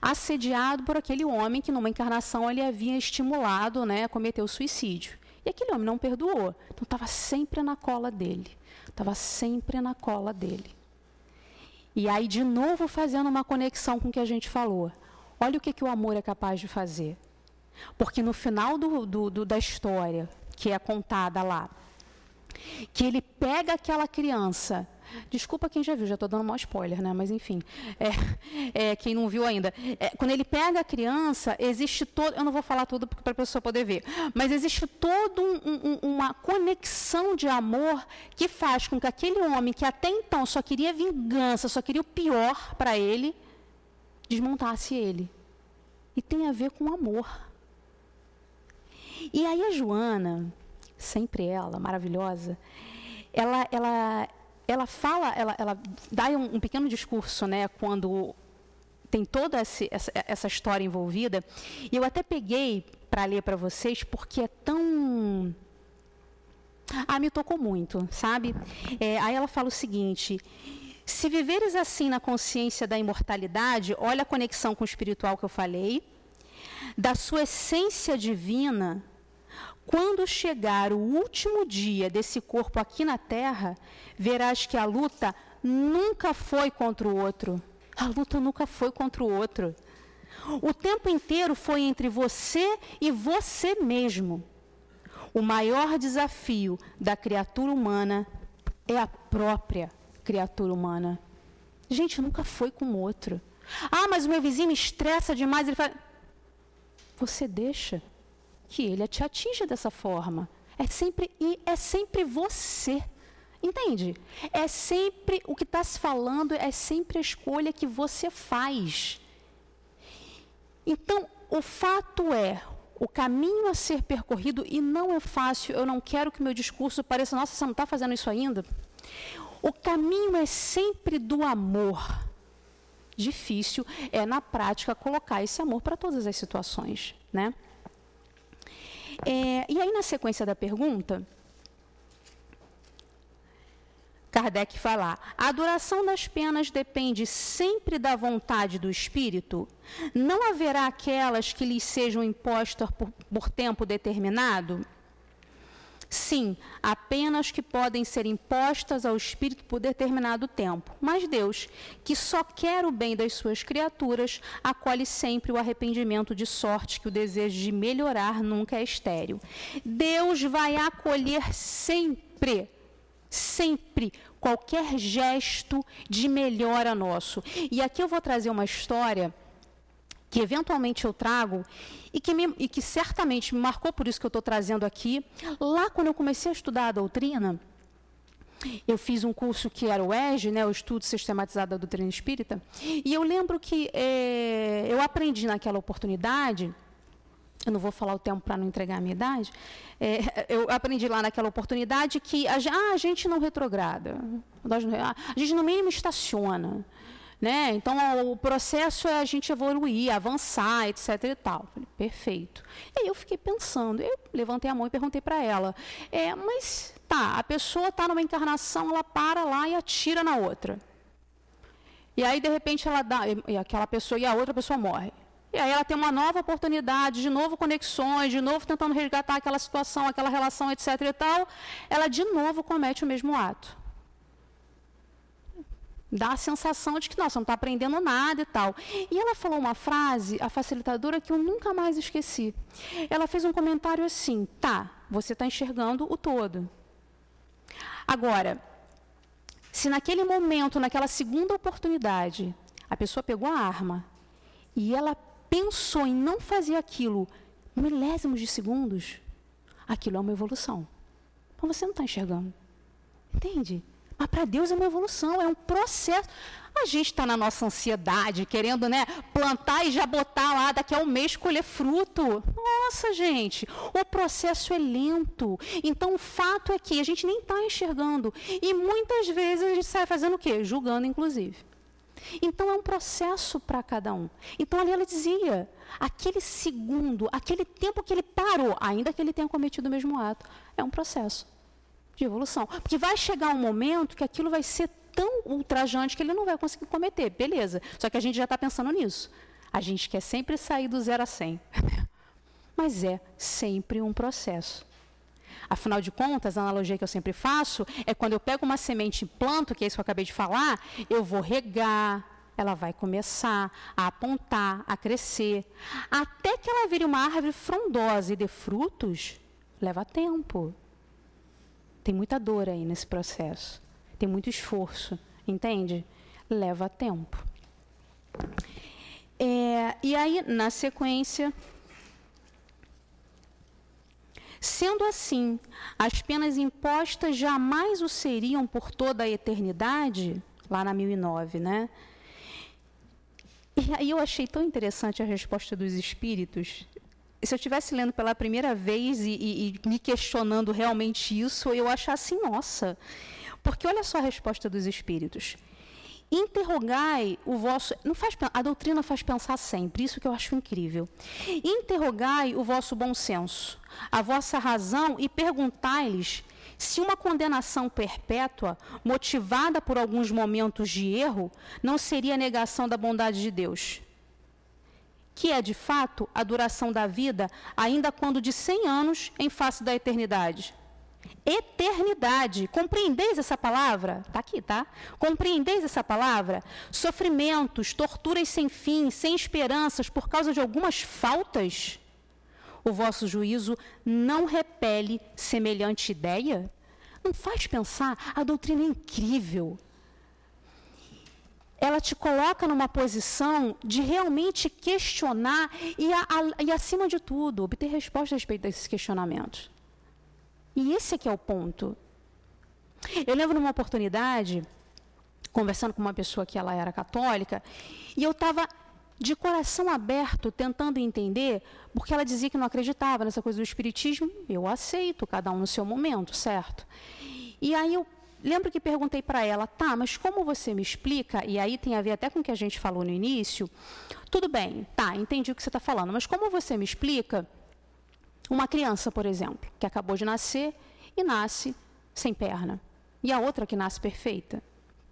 assediado por aquele homem que numa encarnação ele havia estimulado né, a cometer o suicídio. E aquele homem não perdoou. Então estava sempre na cola dele. Estava sempre na cola dele. E aí, de novo, fazendo uma conexão com o que a gente falou. Olha o que, que o amor é capaz de fazer. Porque no final do, do, do, da história, que é contada lá, que ele pega aquela criança Desculpa quem já viu, já estou dando um spoiler, né? Mas enfim, é, é, quem não viu ainda. É, quando ele pega a criança, existe todo. Eu não vou falar tudo para a pessoa poder ver, mas existe toda um, um, uma conexão de amor que faz com que aquele homem que até então só queria vingança, só queria o pior para ele, desmontasse ele. E tem a ver com amor. E aí a Joana, sempre ela, maravilhosa, ela, ela, ela fala, ela, ela dá um, um, pequeno discurso, né, quando tem toda essa, história envolvida. E eu até peguei para ler para vocês, porque é tão Ah, me tocou muito, sabe? É, aí ela fala o seguinte: se viveres assim na consciência da imortalidade, olha a conexão com o espiritual que eu falei, da sua essência divina, quando chegar o último dia desse corpo aqui na Terra, verás que a luta nunca foi contra o outro. A luta nunca foi contra o outro. O tempo inteiro foi entre você e você mesmo. O maior desafio da criatura humana é a própria criatura humana. Gente, nunca foi com o outro. Ah, mas o meu vizinho me estressa demais. Ele fala. Você deixa que ele te atinja dessa forma. É sempre e é sempre você. Entende? É sempre o que está se falando, é sempre a escolha que você faz. Então, o fato é, o caminho a ser percorrido, e não é fácil, eu não quero que meu discurso pareça, nossa, você não está fazendo isso ainda? O caminho é sempre do amor. Difícil é, na prática, colocar esse amor para todas as situações. Né? É, e aí, na sequência da pergunta, Kardec fala: a duração das penas depende sempre da vontade do espírito? Não haverá aquelas que lhes sejam impostas por, por tempo determinado? Sim, apenas que podem ser impostas ao espírito por determinado tempo. Mas Deus, que só quer o bem das suas criaturas, acolhe sempre o arrependimento de sorte que o desejo de melhorar nunca é estéril. Deus vai acolher sempre sempre qualquer gesto de melhora nosso. E aqui eu vou trazer uma história que eventualmente eu trago e que, me, e que certamente me marcou por isso que eu estou trazendo aqui. Lá quando eu comecei a estudar a doutrina, eu fiz um curso que era o EGE, né, o Estudo Sistematizado da Doutrina Espírita, e eu lembro que é, eu aprendi naquela oportunidade eu não vou falar o tempo para não entregar a minha idade, é, eu aprendi lá naquela oportunidade que a, ah, a gente não retrograda, a gente no mínimo estaciona. Né? Então, o processo é a gente evoluir, avançar, etc. e tal. Falei, perfeito. E aí eu fiquei pensando, eu levantei a mão e perguntei para ela, é, mas tá, a pessoa está numa encarnação, ela para lá e atira na outra. E aí, de repente, ela dá, e aquela pessoa e a outra pessoa morre. E aí ela tem uma nova oportunidade, de novo conexões, de novo tentando resgatar aquela situação, aquela relação, etc. e tal. Ela de novo comete o mesmo ato. Dá a sensação de que, nossa, não está aprendendo nada e tal. E ela falou uma frase, a facilitadora, que eu nunca mais esqueci. Ela fez um comentário assim: tá, você está enxergando o todo. Agora, se naquele momento, naquela segunda oportunidade, a pessoa pegou a arma e ela pensou em não fazer aquilo milésimos de segundos, aquilo é uma evolução. Mas você não está enxergando. Entende? Mas para Deus é uma evolução, é um processo. A gente está na nossa ansiedade, querendo né, plantar e já botar lá, daqui a um mês colher fruto. Nossa, gente, o processo é lento. Então, o fato é que a gente nem está enxergando. E muitas vezes a gente sai fazendo o quê? Julgando, inclusive. Então é um processo para cada um. Então ali ela dizia, aquele segundo, aquele tempo que ele parou, ainda que ele tenha cometido o mesmo ato, é um processo de evolução. Porque vai chegar um momento que aquilo vai ser tão ultrajante que ele não vai conseguir cometer, beleza. Só que a gente já está pensando nisso. A gente quer sempre sair do zero a cem. Mas é sempre um processo. Afinal de contas, a analogia que eu sempre faço é quando eu pego uma semente e planto, que é isso que eu acabei de falar, eu vou regar, ela vai começar a apontar, a crescer, até que ela vire uma árvore frondosa e dê frutos, leva tempo. Tem muita dor aí nesse processo, tem muito esforço, entende? Leva tempo. É, e aí, na sequência, Sendo assim, as penas impostas jamais o seriam por toda a eternidade, lá na 1009, né? E aí eu achei tão interessante a resposta dos espíritos. Se eu estivesse lendo pela primeira vez e, e, e me questionando realmente isso, eu achasse, nossa. Porque olha só a resposta dos espíritos. Interrogai o vosso. Não faz, a doutrina faz pensar sempre, isso que eu acho incrível. Interrogai o vosso bom senso, a vossa razão e perguntai-lhes se uma condenação perpétua, motivada por alguns momentos de erro, não seria negação da bondade de Deus. Que é, de fato, a duração da vida, ainda quando de 100 anos, em face da eternidade. Eternidade. Compreendeis essa palavra? Está aqui, tá? Compreendeis essa palavra? Sofrimentos, torturas sem fim, sem esperanças, por causa de algumas faltas? o vosso juízo não repele semelhante ideia? Não faz pensar? A doutrina é incrível. Ela te coloca numa posição de realmente questionar e, a, a, e acima de tudo, obter resposta a respeito desses questionamentos. E esse é que é o ponto. Eu lembro numa oportunidade, conversando com uma pessoa que ela era católica, e eu estava de coração aberto, tentando entender, porque ela dizia que não acreditava nessa coisa do espiritismo. Eu aceito, cada um no seu momento, certo? E aí eu lembro que perguntei para ela, tá, mas como você me explica? E aí tem a ver até com o que a gente falou no início. Tudo bem, tá, entendi o que você está falando, mas como você me explica uma criança, por exemplo, que acabou de nascer e nasce sem perna, e a outra que nasce perfeita?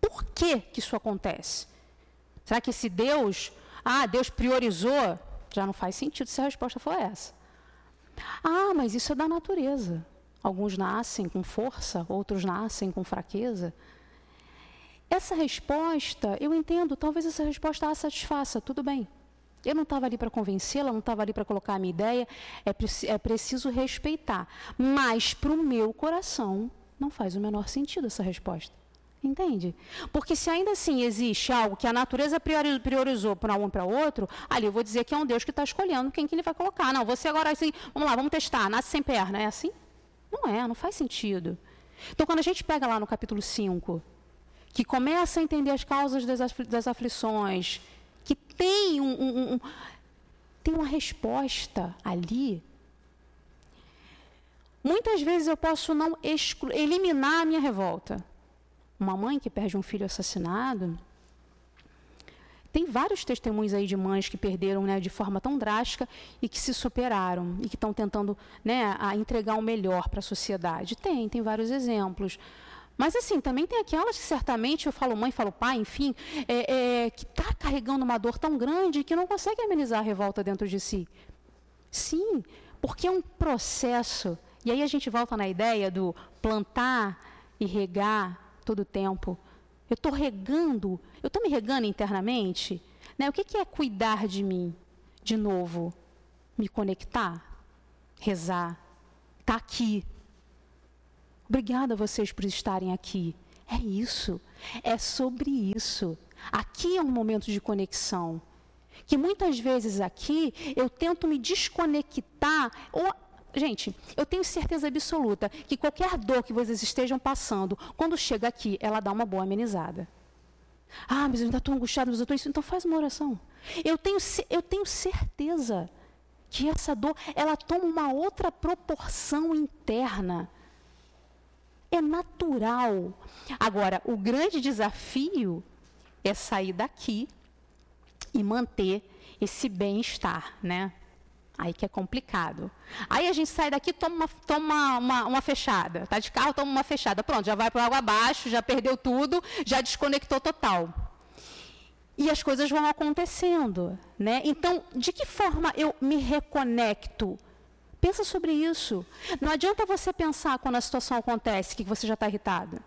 Por que, que isso acontece? Será que esse Deus ah, Deus priorizou. Já não faz sentido se a resposta for essa. Ah, mas isso é da natureza. Alguns nascem com força, outros nascem com fraqueza. Essa resposta, eu entendo, talvez essa resposta a satisfaça, tudo bem. Eu não estava ali para convencê-la, não estava ali para colocar a minha ideia, é, é preciso respeitar. Mas para o meu coração, não faz o menor sentido essa resposta. Entende? Porque se ainda assim existe algo que a natureza priorizou para um para outro, ali eu vou dizer que é um Deus que está escolhendo quem que ele vai colocar. Não, você agora assim, vamos lá, vamos testar, nasce sem perna, é assim? Não é, não faz sentido. Então quando a gente pega lá no capítulo 5, que começa a entender as causas das, afli das aflições, que tem, um, um, um, tem uma resposta ali, muitas vezes eu posso não eliminar a minha revolta uma mãe que perde um filho assassinado. Tem vários testemunhos aí de mães que perderam né, de forma tão drástica e que se superaram e que estão tentando né, a entregar o melhor para a sociedade. Tem, tem vários exemplos. Mas assim, também tem aquelas que certamente eu falo mãe, falo pai, enfim, é, é, que está carregando uma dor tão grande que não consegue amenizar a revolta dentro de si. Sim, porque é um processo. E aí a gente volta na ideia do plantar e regar todo o tempo. Eu estou regando, eu estou me regando internamente. Né? O que, que é cuidar de mim? De novo, me conectar, rezar, estar tá aqui. Obrigada a vocês por estarem aqui. É isso, é sobre isso. Aqui é um momento de conexão. Que muitas vezes aqui eu tento me desconectar ou Gente, eu tenho certeza absoluta que qualquer dor que vocês estejam passando, quando chega aqui, ela dá uma boa amenizada. Ah, mas eu ainda estou angustiado, mas eu estou isso. Então faz uma oração. Eu tenho, eu tenho certeza que essa dor, ela toma uma outra proporção interna. É natural. Agora, o grande desafio é sair daqui e manter esse bem-estar, né? Aí que é complicado. Aí a gente sai daqui, toma uma, toma uma, uma fechada. Tá de carro, toma uma fechada. Pronto, já vai para água abaixo, já perdeu tudo, já desconectou total. E as coisas vão acontecendo, né? Então, de que forma eu me reconecto? Pensa sobre isso. Não adianta você pensar quando a situação acontece que você já está irritado.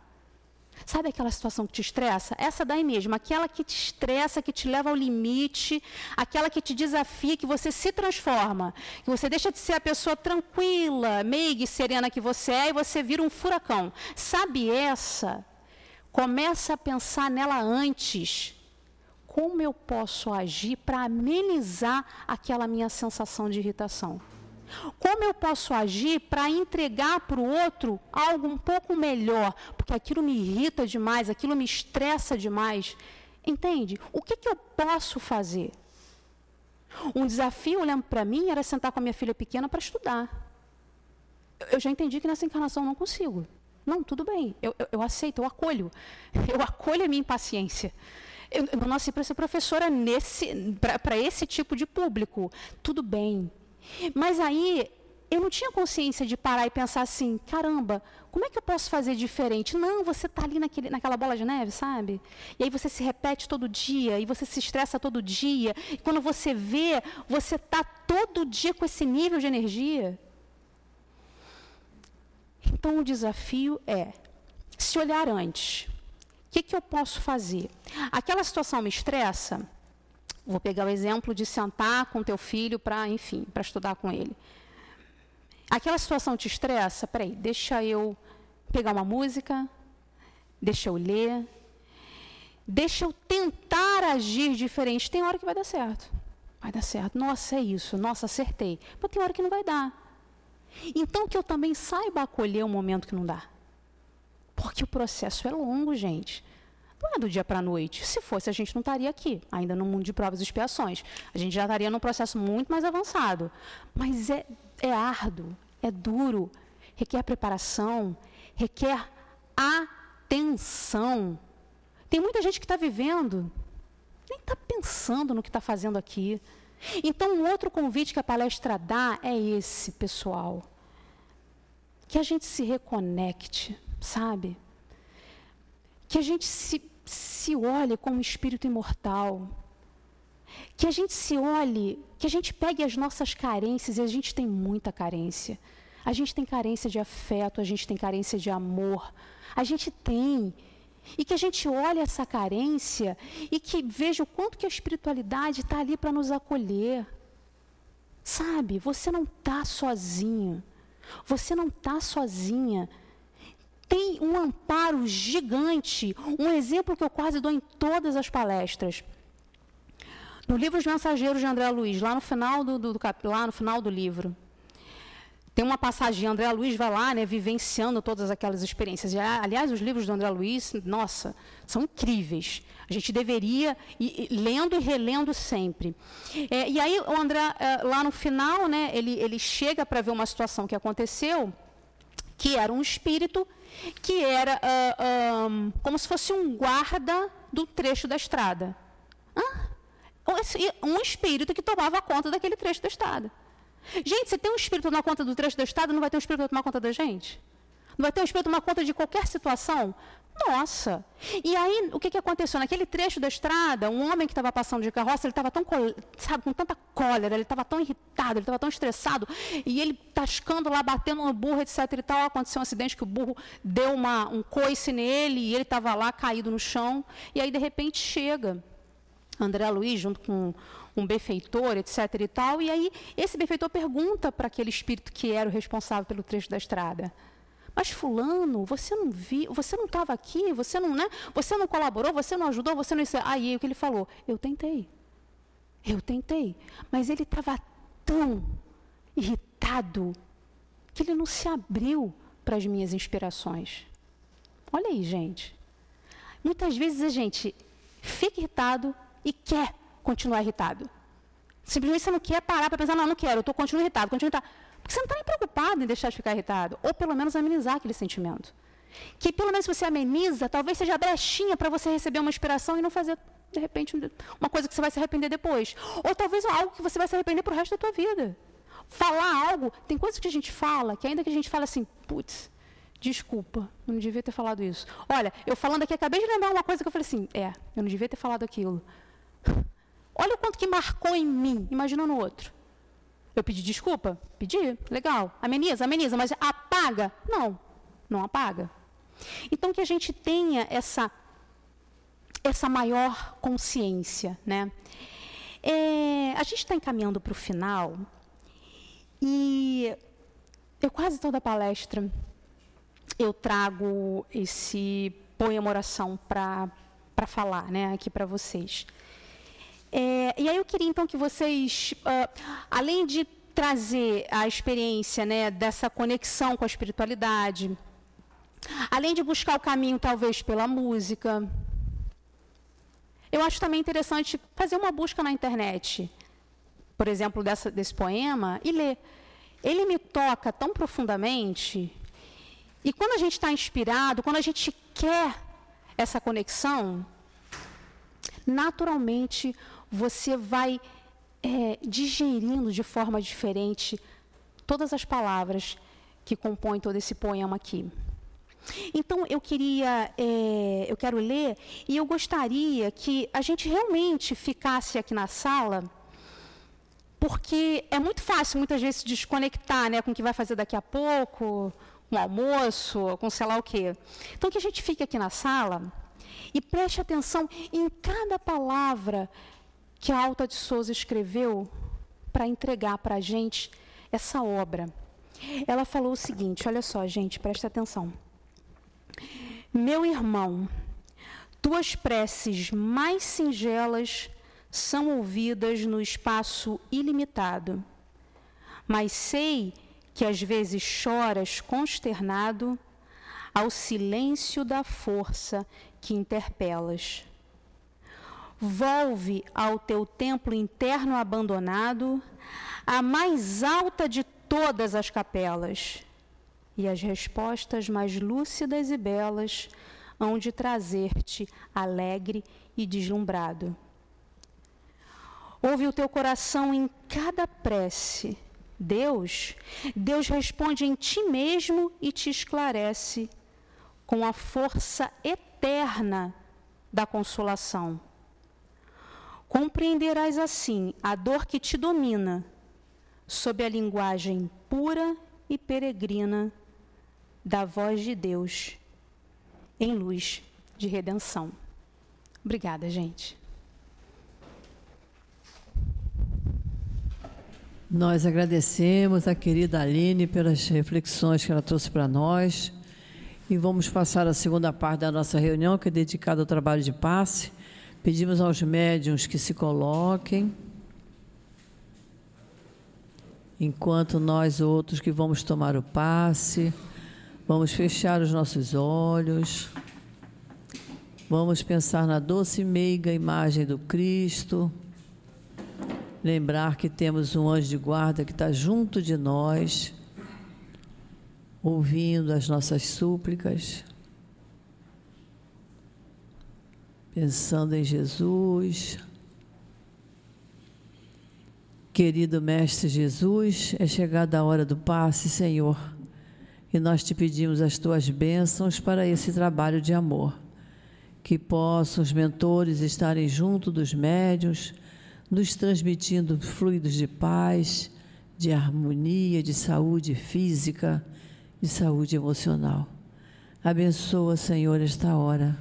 Sabe aquela situação que te estressa? Essa daí mesmo, aquela que te estressa, que te leva ao limite, aquela que te desafia, que você se transforma, que você deixa de ser a pessoa tranquila, meiga e serena que você é e você vira um furacão. Sabe essa? Começa a pensar nela antes. Como eu posso agir para amenizar aquela minha sensação de irritação? Como eu posso agir para entregar para o outro algo um pouco melhor? Porque aquilo me irrita demais, aquilo me estressa demais. Entende? O que, que eu posso fazer? Um desafio, olhando para mim, era sentar com a minha filha pequena para estudar. Eu já entendi que nessa encarnação não consigo. Não, tudo bem, eu, eu, eu aceito, eu acolho. Eu acolho a minha impaciência. Eu, eu nasci para ser professora para esse tipo de público. Tudo bem. Mas aí eu não tinha consciência de parar e pensar assim, caramba, como é que eu posso fazer diferente? Não, você está ali naquele, naquela bola de neve, sabe? E aí você se repete todo dia, e você se estressa todo dia, e quando você vê, você está todo dia com esse nível de energia. Então o desafio é se olhar antes. O que, que eu posso fazer? Aquela situação me estressa. Vou pegar o exemplo de sentar com teu filho para, enfim, para estudar com ele. Aquela situação te estressa? Peraí, deixa eu pegar uma música, deixa eu ler, deixa eu tentar agir diferente. Tem hora que vai dar certo. Vai dar certo. Nossa, é isso. Nossa, acertei. Mas tem hora que não vai dar. Então que eu também saiba acolher o momento que não dá. Porque o processo é longo, gente. Não é do dia para a noite. Se fosse, a gente não estaria aqui, ainda no mundo de provas e expiações. A gente já estaria num processo muito mais avançado. Mas é, é árduo, é duro, requer preparação, requer atenção. Tem muita gente que está vivendo, nem está pensando no que está fazendo aqui. Então, um outro convite que a palestra dá é esse, pessoal. Que a gente se reconecte, sabe? Que a gente se, se olhe como espírito imortal. Que a gente se olhe, que a gente pegue as nossas carências, e a gente tem muita carência. A gente tem carência de afeto, a gente tem carência de amor. A gente tem. E que a gente olhe essa carência e que veja o quanto que a espiritualidade está ali para nos acolher. Sabe, você não está sozinho. Você não está sozinha. Tem um amparo gigante, um exemplo que eu quase dou em todas as palestras. No livro Os Mensageiros de André Luiz, lá no final do, do, do lá no final do livro, tem uma passagem, André Luiz vai lá, né, vivenciando todas aquelas experiências. E, aliás, os livros do André Luiz, nossa, são incríveis. A gente deveria ir lendo e relendo sempre. É, e aí, o André, é, lá no final, né, ele, ele chega para ver uma situação que aconteceu, que era um espírito que era uh, como se fosse um guarda do trecho da estrada. Hã? Um espírito que tomava conta daquele trecho da estrada. Gente, se tem um espírito na conta do trecho do Estado, não vai ter um espírito para tomar conta da gente? Não vai ter um espírito tomar conta de qualquer situação? Nossa! E aí, o que, que aconteceu? Naquele trecho da estrada, um homem que estava passando de carroça, ele estava tão, sabe, com tanta cólera, ele estava tão irritado, ele estava tão estressado, e ele tascando lá, batendo no burro, etc e tal, aconteceu um acidente que o burro deu uma, um coice nele, e ele estava lá caído no chão, e aí, de repente, chega André Luiz, junto com um benfeitor, etc. e tal. E aí esse benfeitor pergunta para aquele espírito que era o responsável pelo trecho da estrada. Mas fulano, você não viu, você não estava aqui, você não, né? Você não colaborou, você não ajudou, você não. Aí o que ele falou? Eu tentei. Eu tentei. Mas ele estava tão irritado que ele não se abriu para as minhas inspirações. Olha aí, gente. Muitas vezes a gente fica irritado e quer continuar irritado. Simplesmente você não quer parar para pensar, não, não quero, eu tô, continuo irritado, continuo irritado. Porque você não está nem preocupado em deixar de ficar irritado. Ou pelo menos amenizar aquele sentimento. Que pelo menos você ameniza, talvez seja a brechinha para você receber uma inspiração e não fazer, de repente, uma coisa que você vai se arrepender depois. Ou talvez algo que você vai se arrepender para o resto da tua vida. Falar algo, tem coisas que a gente fala, que ainda que a gente fala assim, putz, desculpa, eu não devia ter falado isso. Olha, eu falando aqui, acabei de lembrar uma coisa que eu falei assim, é, eu não devia ter falado aquilo. Olha o quanto que marcou em mim, imagina no outro. Eu pedi desculpa? Pedi, legal. Ameniza, ameniza, mas apaga? Não, não apaga. Então que a gente tenha essa essa maior consciência, né? É, a gente está encaminhando para o final e eu quase toda palestra eu trago esse poema oração para falar, né, aqui para vocês. É, e aí eu queria então que vocês, uh, além de trazer a experiência né, dessa conexão com a espiritualidade, além de buscar o caminho talvez pela música, eu acho também interessante fazer uma busca na internet, por exemplo, dessa, desse poema, e ler. Ele me toca tão profundamente E quando a gente está inspirado, quando a gente quer essa conexão, naturalmente você vai é, digerindo de forma diferente todas as palavras que compõem todo esse poema aqui. Então eu queria, é, eu quero ler e eu gostaria que a gente realmente ficasse aqui na sala, porque é muito fácil muitas vezes desconectar, né, com o que vai fazer daqui a pouco, com o almoço, com sei lá o quê. Então que a gente fique aqui na sala e preste atenção em cada palavra que a Alta de Souza escreveu para entregar para a gente essa obra. Ela falou o seguinte: olha só, gente, preste atenção. Meu irmão, tuas preces mais singelas são ouvidas no espaço ilimitado, mas sei que às vezes choras consternado ao silêncio da força que interpelas. Volve ao teu templo interno abandonado, a mais alta de todas as capelas, e as respostas mais lúcidas e belas hão de trazer-te alegre e deslumbrado. Ouve o teu coração em cada prece. Deus, Deus responde em ti mesmo e te esclarece com a força eterna da consolação. Compreenderás assim a dor que te domina, sob a linguagem pura e peregrina da voz de Deus em luz de redenção. Obrigada, gente. Nós agradecemos a querida Aline pelas reflexões que ela trouxe para nós. E vamos passar a segunda parte da nossa reunião, que é dedicada ao trabalho de passe. Pedimos aos médiums que se coloquem, enquanto nós outros que vamos tomar o passe. Vamos fechar os nossos olhos. Vamos pensar na doce e meiga imagem do Cristo. Lembrar que temos um anjo de guarda que está junto de nós, ouvindo as nossas súplicas. Pensando em Jesus. Querido Mestre Jesus, é chegada a hora do passe, Senhor e nós te pedimos as tuas bênçãos para esse trabalho de amor. Que possam os mentores estarem junto dos médios, nos transmitindo fluidos de paz, de harmonia, de saúde física, de saúde emocional. Abençoa, Senhor, esta hora,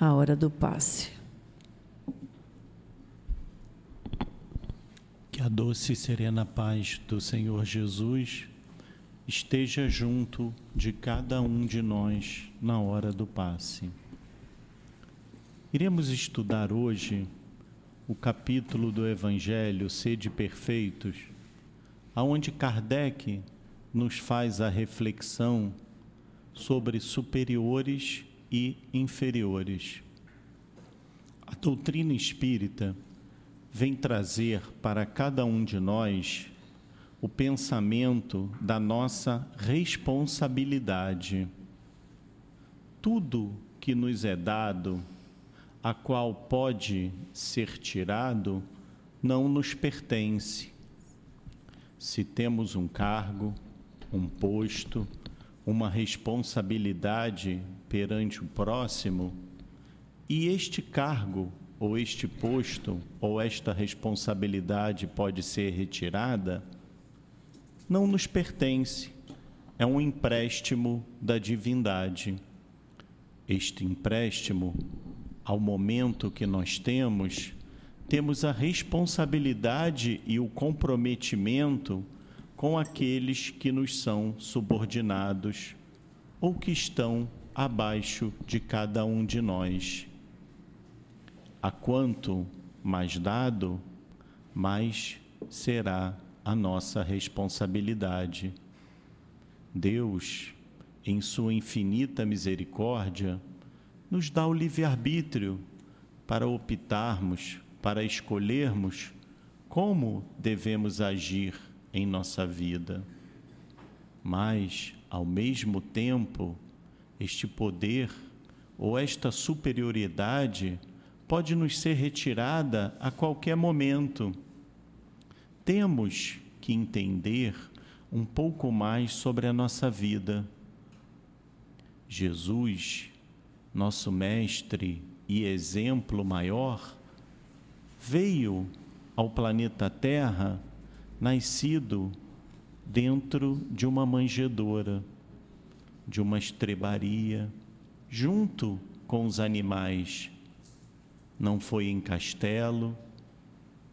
a hora do passe. Que a doce e serena paz do Senhor Jesus esteja junto de cada um de nós na hora do passe. Iremos estudar hoje o capítulo do Evangelho Sede Perfeitos, aonde Kardec nos faz a reflexão sobre superiores e inferiores. A doutrina espírita vem trazer para cada um de nós o pensamento da nossa responsabilidade. Tudo que nos é dado, a qual pode ser tirado, não nos pertence. Se temos um cargo, um posto, uma responsabilidade perante o próximo, e este cargo, ou este posto, ou esta responsabilidade pode ser retirada, não nos pertence, é um empréstimo da divindade. Este empréstimo, ao momento que nós temos, temos a responsabilidade e o comprometimento com aqueles que nos são subordinados ou que estão abaixo de cada um de nós. A quanto mais dado, mais será a nossa responsabilidade. Deus, em Sua infinita misericórdia, nos dá o livre-arbítrio para optarmos, para escolhermos como devemos agir em nossa vida. Mas, ao mesmo tempo, este poder ou esta superioridade pode nos ser retirada a qualquer momento. Temos que entender um pouco mais sobre a nossa vida. Jesus, nosso Mestre e exemplo maior, veio ao planeta Terra nascido dentro de uma manjedoura, de uma estrebaria, junto com os animais. Não foi em castelo,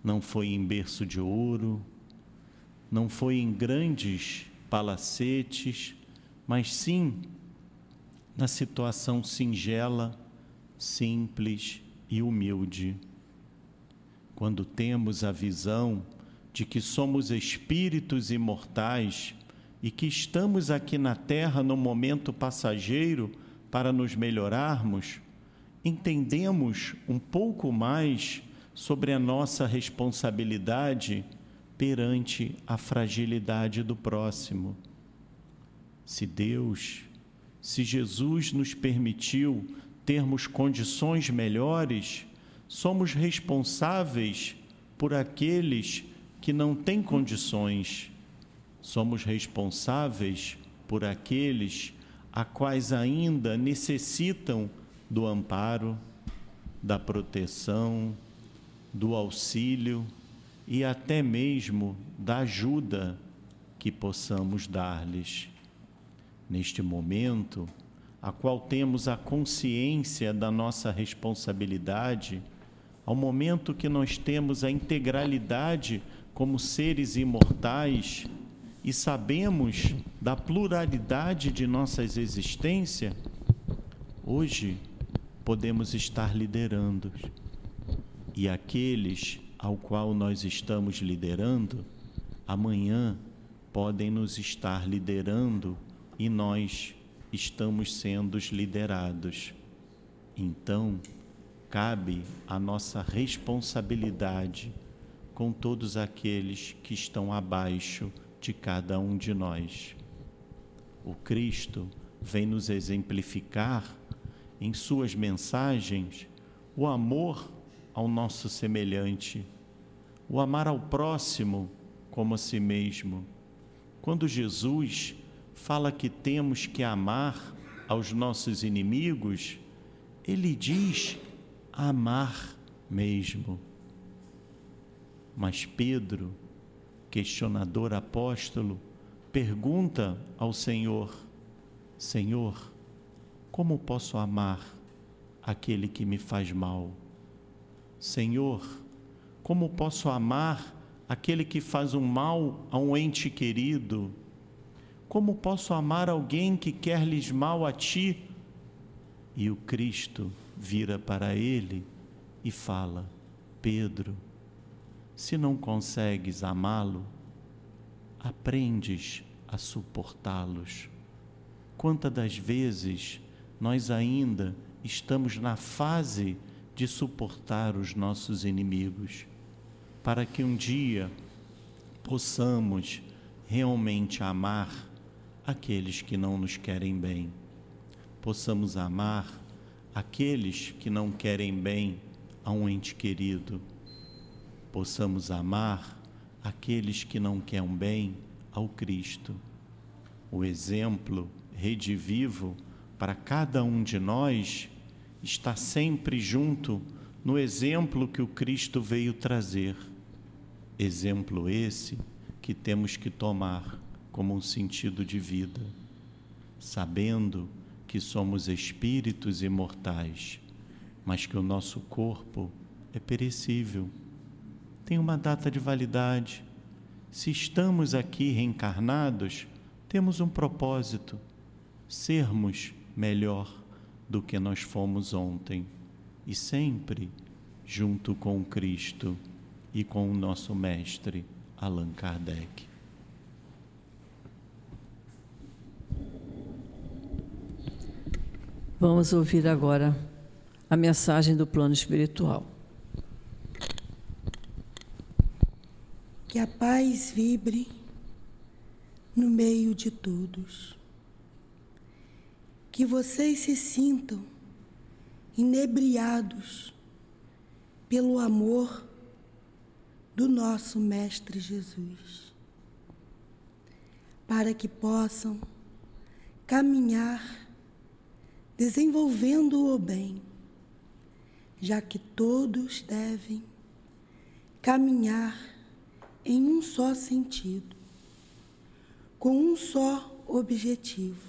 não foi em berço de ouro, não foi em grandes palacetes, mas sim na situação singela, simples e humilde. Quando temos a visão de que somos espíritos imortais e que estamos aqui na Terra no momento passageiro para nos melhorarmos, entendemos um pouco mais sobre a nossa responsabilidade perante a fragilidade do próximo. Se Deus, se Jesus nos permitiu termos condições melhores, somos responsáveis por aqueles que não têm condições. Somos responsáveis por aqueles a quais ainda necessitam do amparo, da proteção, do auxílio e até mesmo da ajuda que possamos dar-lhes. Neste momento, a qual temos a consciência da nossa responsabilidade, ao momento que nós temos a integralidade como seres imortais e sabemos da pluralidade de nossas existências, hoje podemos estar liderando. E aqueles ao qual nós estamos liderando, amanhã podem nos estar liderando e nós estamos sendo liderados. Então, cabe a nossa responsabilidade com todos aqueles que estão abaixo de cada um de nós. O Cristo vem nos exemplificar em suas mensagens o amor ao nosso semelhante, o amar ao próximo como a si mesmo. Quando Jesus fala que temos que amar aos nossos inimigos, ele diz amar mesmo. Mas Pedro, questionador apóstolo, pergunta ao Senhor: Senhor, como posso amar aquele que me faz mal? Senhor, como posso amar aquele que faz um mal a um ente querido? Como posso amar alguém que quer lhes mal a ti? E o Cristo vira para ele e fala: Pedro, se não consegues amá-lo, aprendes a suportá-los. Quantas das vezes nós ainda estamos na fase de suportar os nossos inimigos, para que um dia possamos realmente amar aqueles que não nos querem bem, possamos amar aqueles que não querem bem a um ente querido possamos amar aqueles que não querem bem ao Cristo. O exemplo redivivo para cada um de nós está sempre junto no exemplo que o Cristo veio trazer. Exemplo esse que temos que tomar como um sentido de vida, sabendo que somos espíritos imortais, mas que o nosso corpo é perecível tem uma data de validade. Se estamos aqui reencarnados, temos um propósito: sermos melhor do que nós fomos ontem e sempre junto com Cristo e com o nosso mestre Allan Kardec. Vamos ouvir agora a mensagem do plano espiritual. Que a paz vibre no meio de todos. que vocês se sintam inebriados pelo amor do nosso Mestre Jesus, para que possam caminhar desenvolvendo o bem, já que todos devem caminhar em um só sentido, com um só objetivo,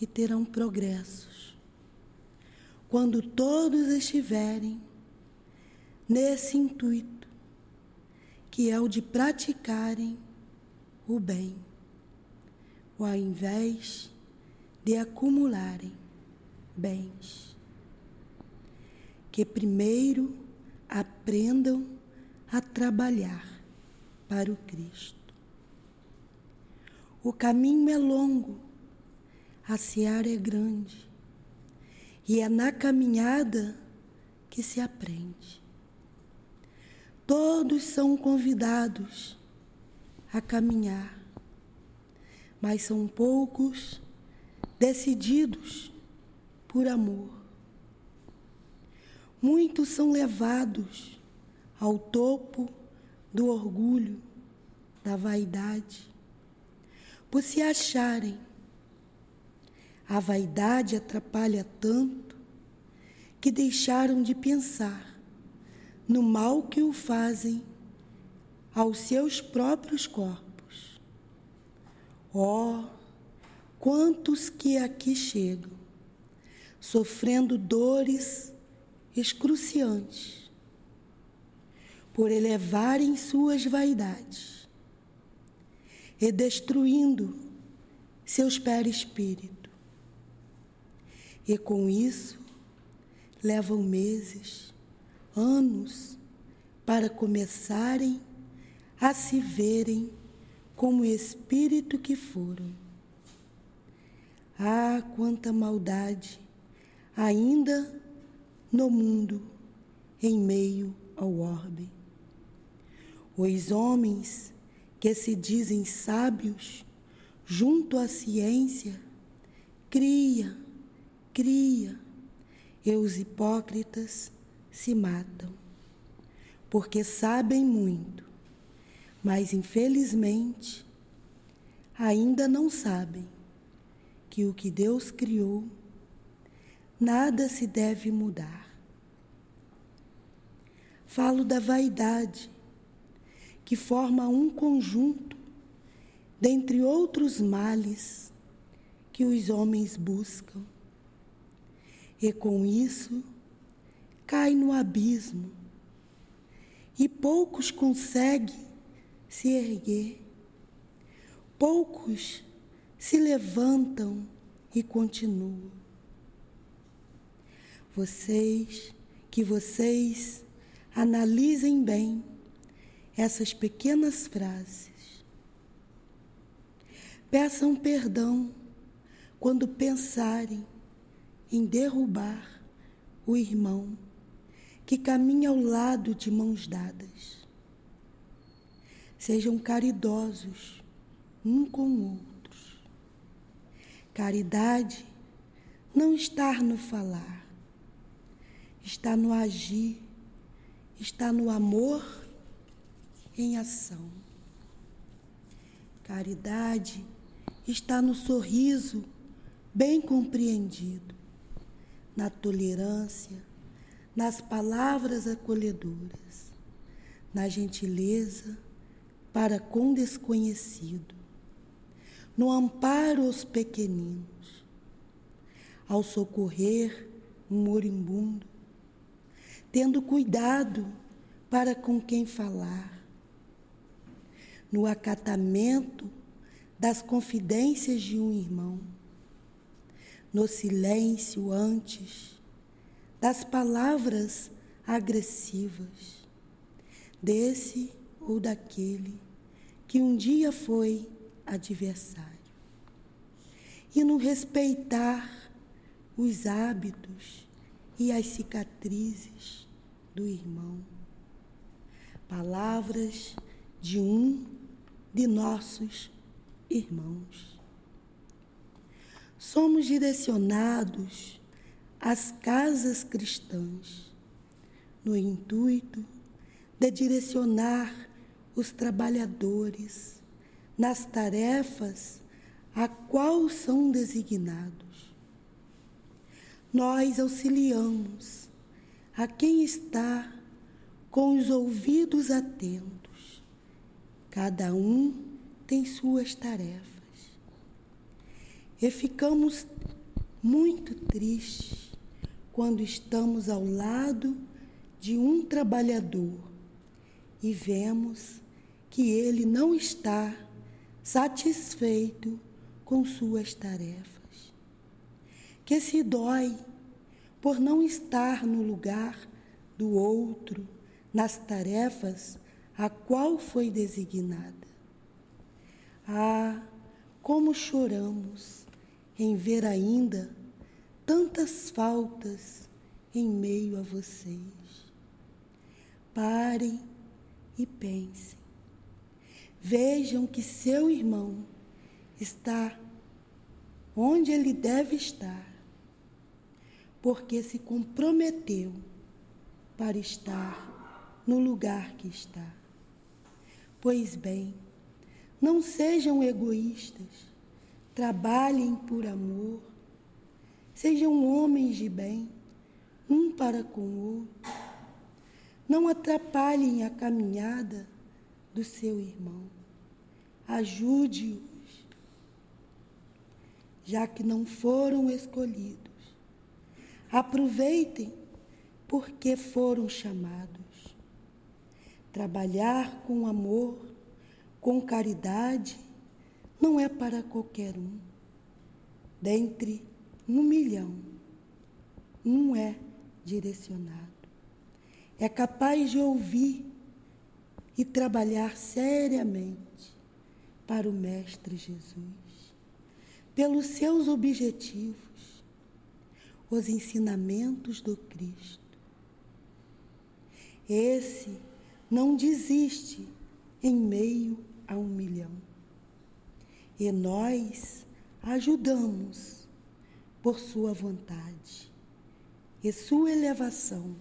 e terão progressos quando todos estiverem nesse intuito, que é o de praticarem o bem, ao invés de acumularem bens. Que primeiro aprendam a trabalhar para o Cristo. O caminho é longo, a seara é grande, e é na caminhada que se aprende. Todos são convidados a caminhar, mas são poucos decididos por amor. Muitos são levados ao topo do orgulho, da vaidade, por se acharem. A vaidade atrapalha tanto que deixaram de pensar no mal que o fazem aos seus próprios corpos. Oh, quantos que aqui chegam, sofrendo dores excruciantes, por elevarem suas vaidades e destruindo seus perispírito. E com isso levam meses, anos para começarem a se verem como espírito que foram. Ah, quanta maldade ainda no mundo em meio ao orbe. Os homens que se dizem sábios junto à ciência, cria, cria, e os hipócritas se matam, porque sabem muito, mas infelizmente ainda não sabem que o que Deus criou, nada se deve mudar. Falo da vaidade, que forma um conjunto dentre outros males que os homens buscam. E com isso, cai no abismo e poucos conseguem se erguer. Poucos se levantam e continuam. Vocês, que vocês analisem bem essas pequenas frases. Peçam perdão quando pensarem em derrubar o irmão que caminha ao lado de mãos dadas. Sejam caridosos um com outros. Caridade não está no falar, está no agir, está no amor em ação. Caridade está no sorriso bem compreendido, na tolerância, nas palavras acolhedoras, na gentileza para com desconhecido, no amparo aos pequeninos, ao socorrer um moribundo, tendo cuidado para com quem falar, no acatamento das confidências de um irmão, no silêncio antes das palavras agressivas, desse ou daquele que um dia foi adversário. E no respeitar os hábitos e as cicatrizes do irmão. Palavras de um de nossos irmãos. somos direcionados às casas cristãs, no intuito de direcionar os trabalhadores nas tarefas a qual são designados. Nós auxiliamos a quem está com os ouvidos atentos. Cada um tem suas tarefas. E ficamos muito tristes quando estamos ao lado de um trabalhador e vemos que ele não está satisfeito com suas tarefas, que se dói por não estar no lugar do outro nas tarefas a qual foi designada. Ah, como choramos em ver ainda tantas faltas em meio a vocês. Parem e pensem. Vejam que seu irmão está onde ele deve estar, porque se comprometeu para estar no lugar que está. Pois bem, não sejam egoístas trabalhem por amor, sejam homens de bem, um para com o outro. Não atrapalhem a caminhada do seu irmão. Ajude-os, já que não foram escolhidos. Aproveitem porque foram chamados. Trabalhar com amor, com caridade, não é para qualquer um. Dentre um milhão, um é direcionado. É capaz de ouvir e trabalhar seriamente para o Mestre Jesus, pelos seus objetivos, os ensinamentos do Cristo. Esse não desiste em meio a um milhão e nós ajudamos por Sua vontade e Sua elevação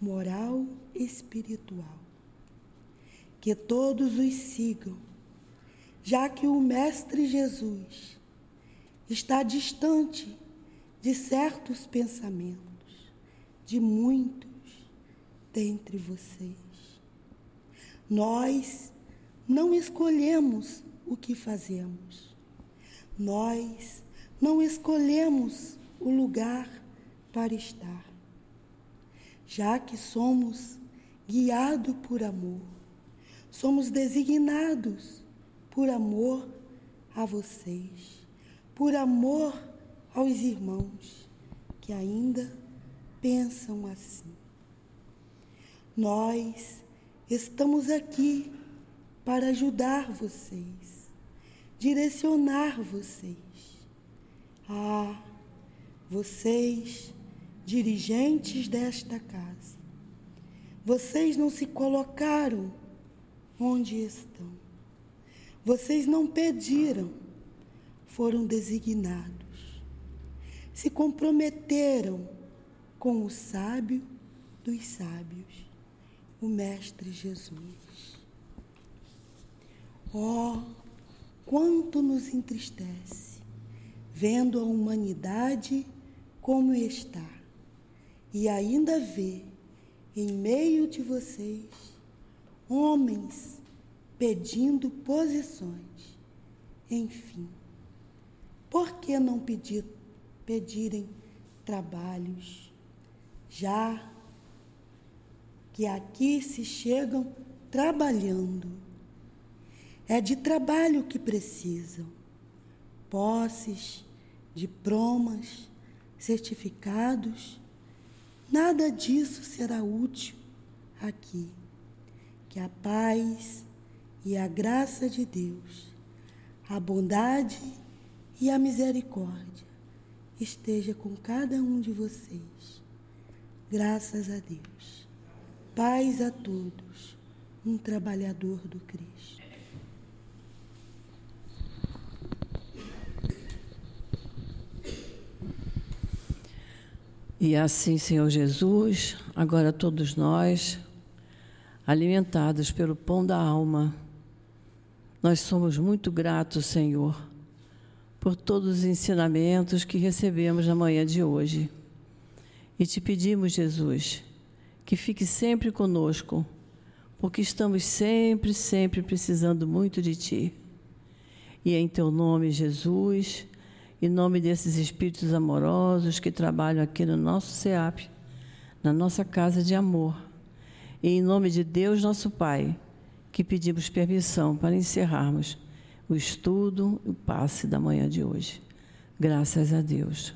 moral e espiritual. Que todos os sigam, já que o Mestre Jesus está distante de certos pensamentos, de muitos dentre vocês. Nós não escolhemos o que fazemos. Nós não escolhemos o lugar para estar, já que somos guiados por amor, somos designados por amor a vocês, por amor aos irmãos que ainda pensam assim. Nós estamos aqui para ajudar vocês direcionar vocês. Ah, vocês, dirigentes desta casa, vocês não se colocaram onde estão. Vocês não pediram, foram designados. Se comprometeram com o sábio dos sábios, o Mestre Jesus. Oh, quanto nos entristece vendo a humanidade como está e ainda ver em meio de vocês homens pedindo posições. Enfim, por que não pedir, pedirem trabalhos, já que aqui se chegam trabalhando? É de trabalho que precisam. Posses, diplomas, certificados, nada disso será útil aqui. Que a paz e a graça de Deus, a bondade e a misericórdia esteja com cada um de vocês. Graças a Deus. Paz a todos, um trabalhador do Cristo. E é assim, Senhor Jesus, agora todos nós, alimentados pelo pão da alma, nós somos muito gratos, Senhor, por todos os ensinamentos que recebemos na manhã de hoje. E te pedimos, Jesus, que fique sempre conosco, porque estamos sempre, sempre precisando muito de Ti. E é em Teu nome, Jesus, em nome desses espíritos amorosos que trabalham aqui no nosso SEAP, na nossa casa de amor, e em nome de Deus, nosso Pai, que pedimos permissão para encerrarmos o estudo e o passe da manhã de hoje. Graças a Deus.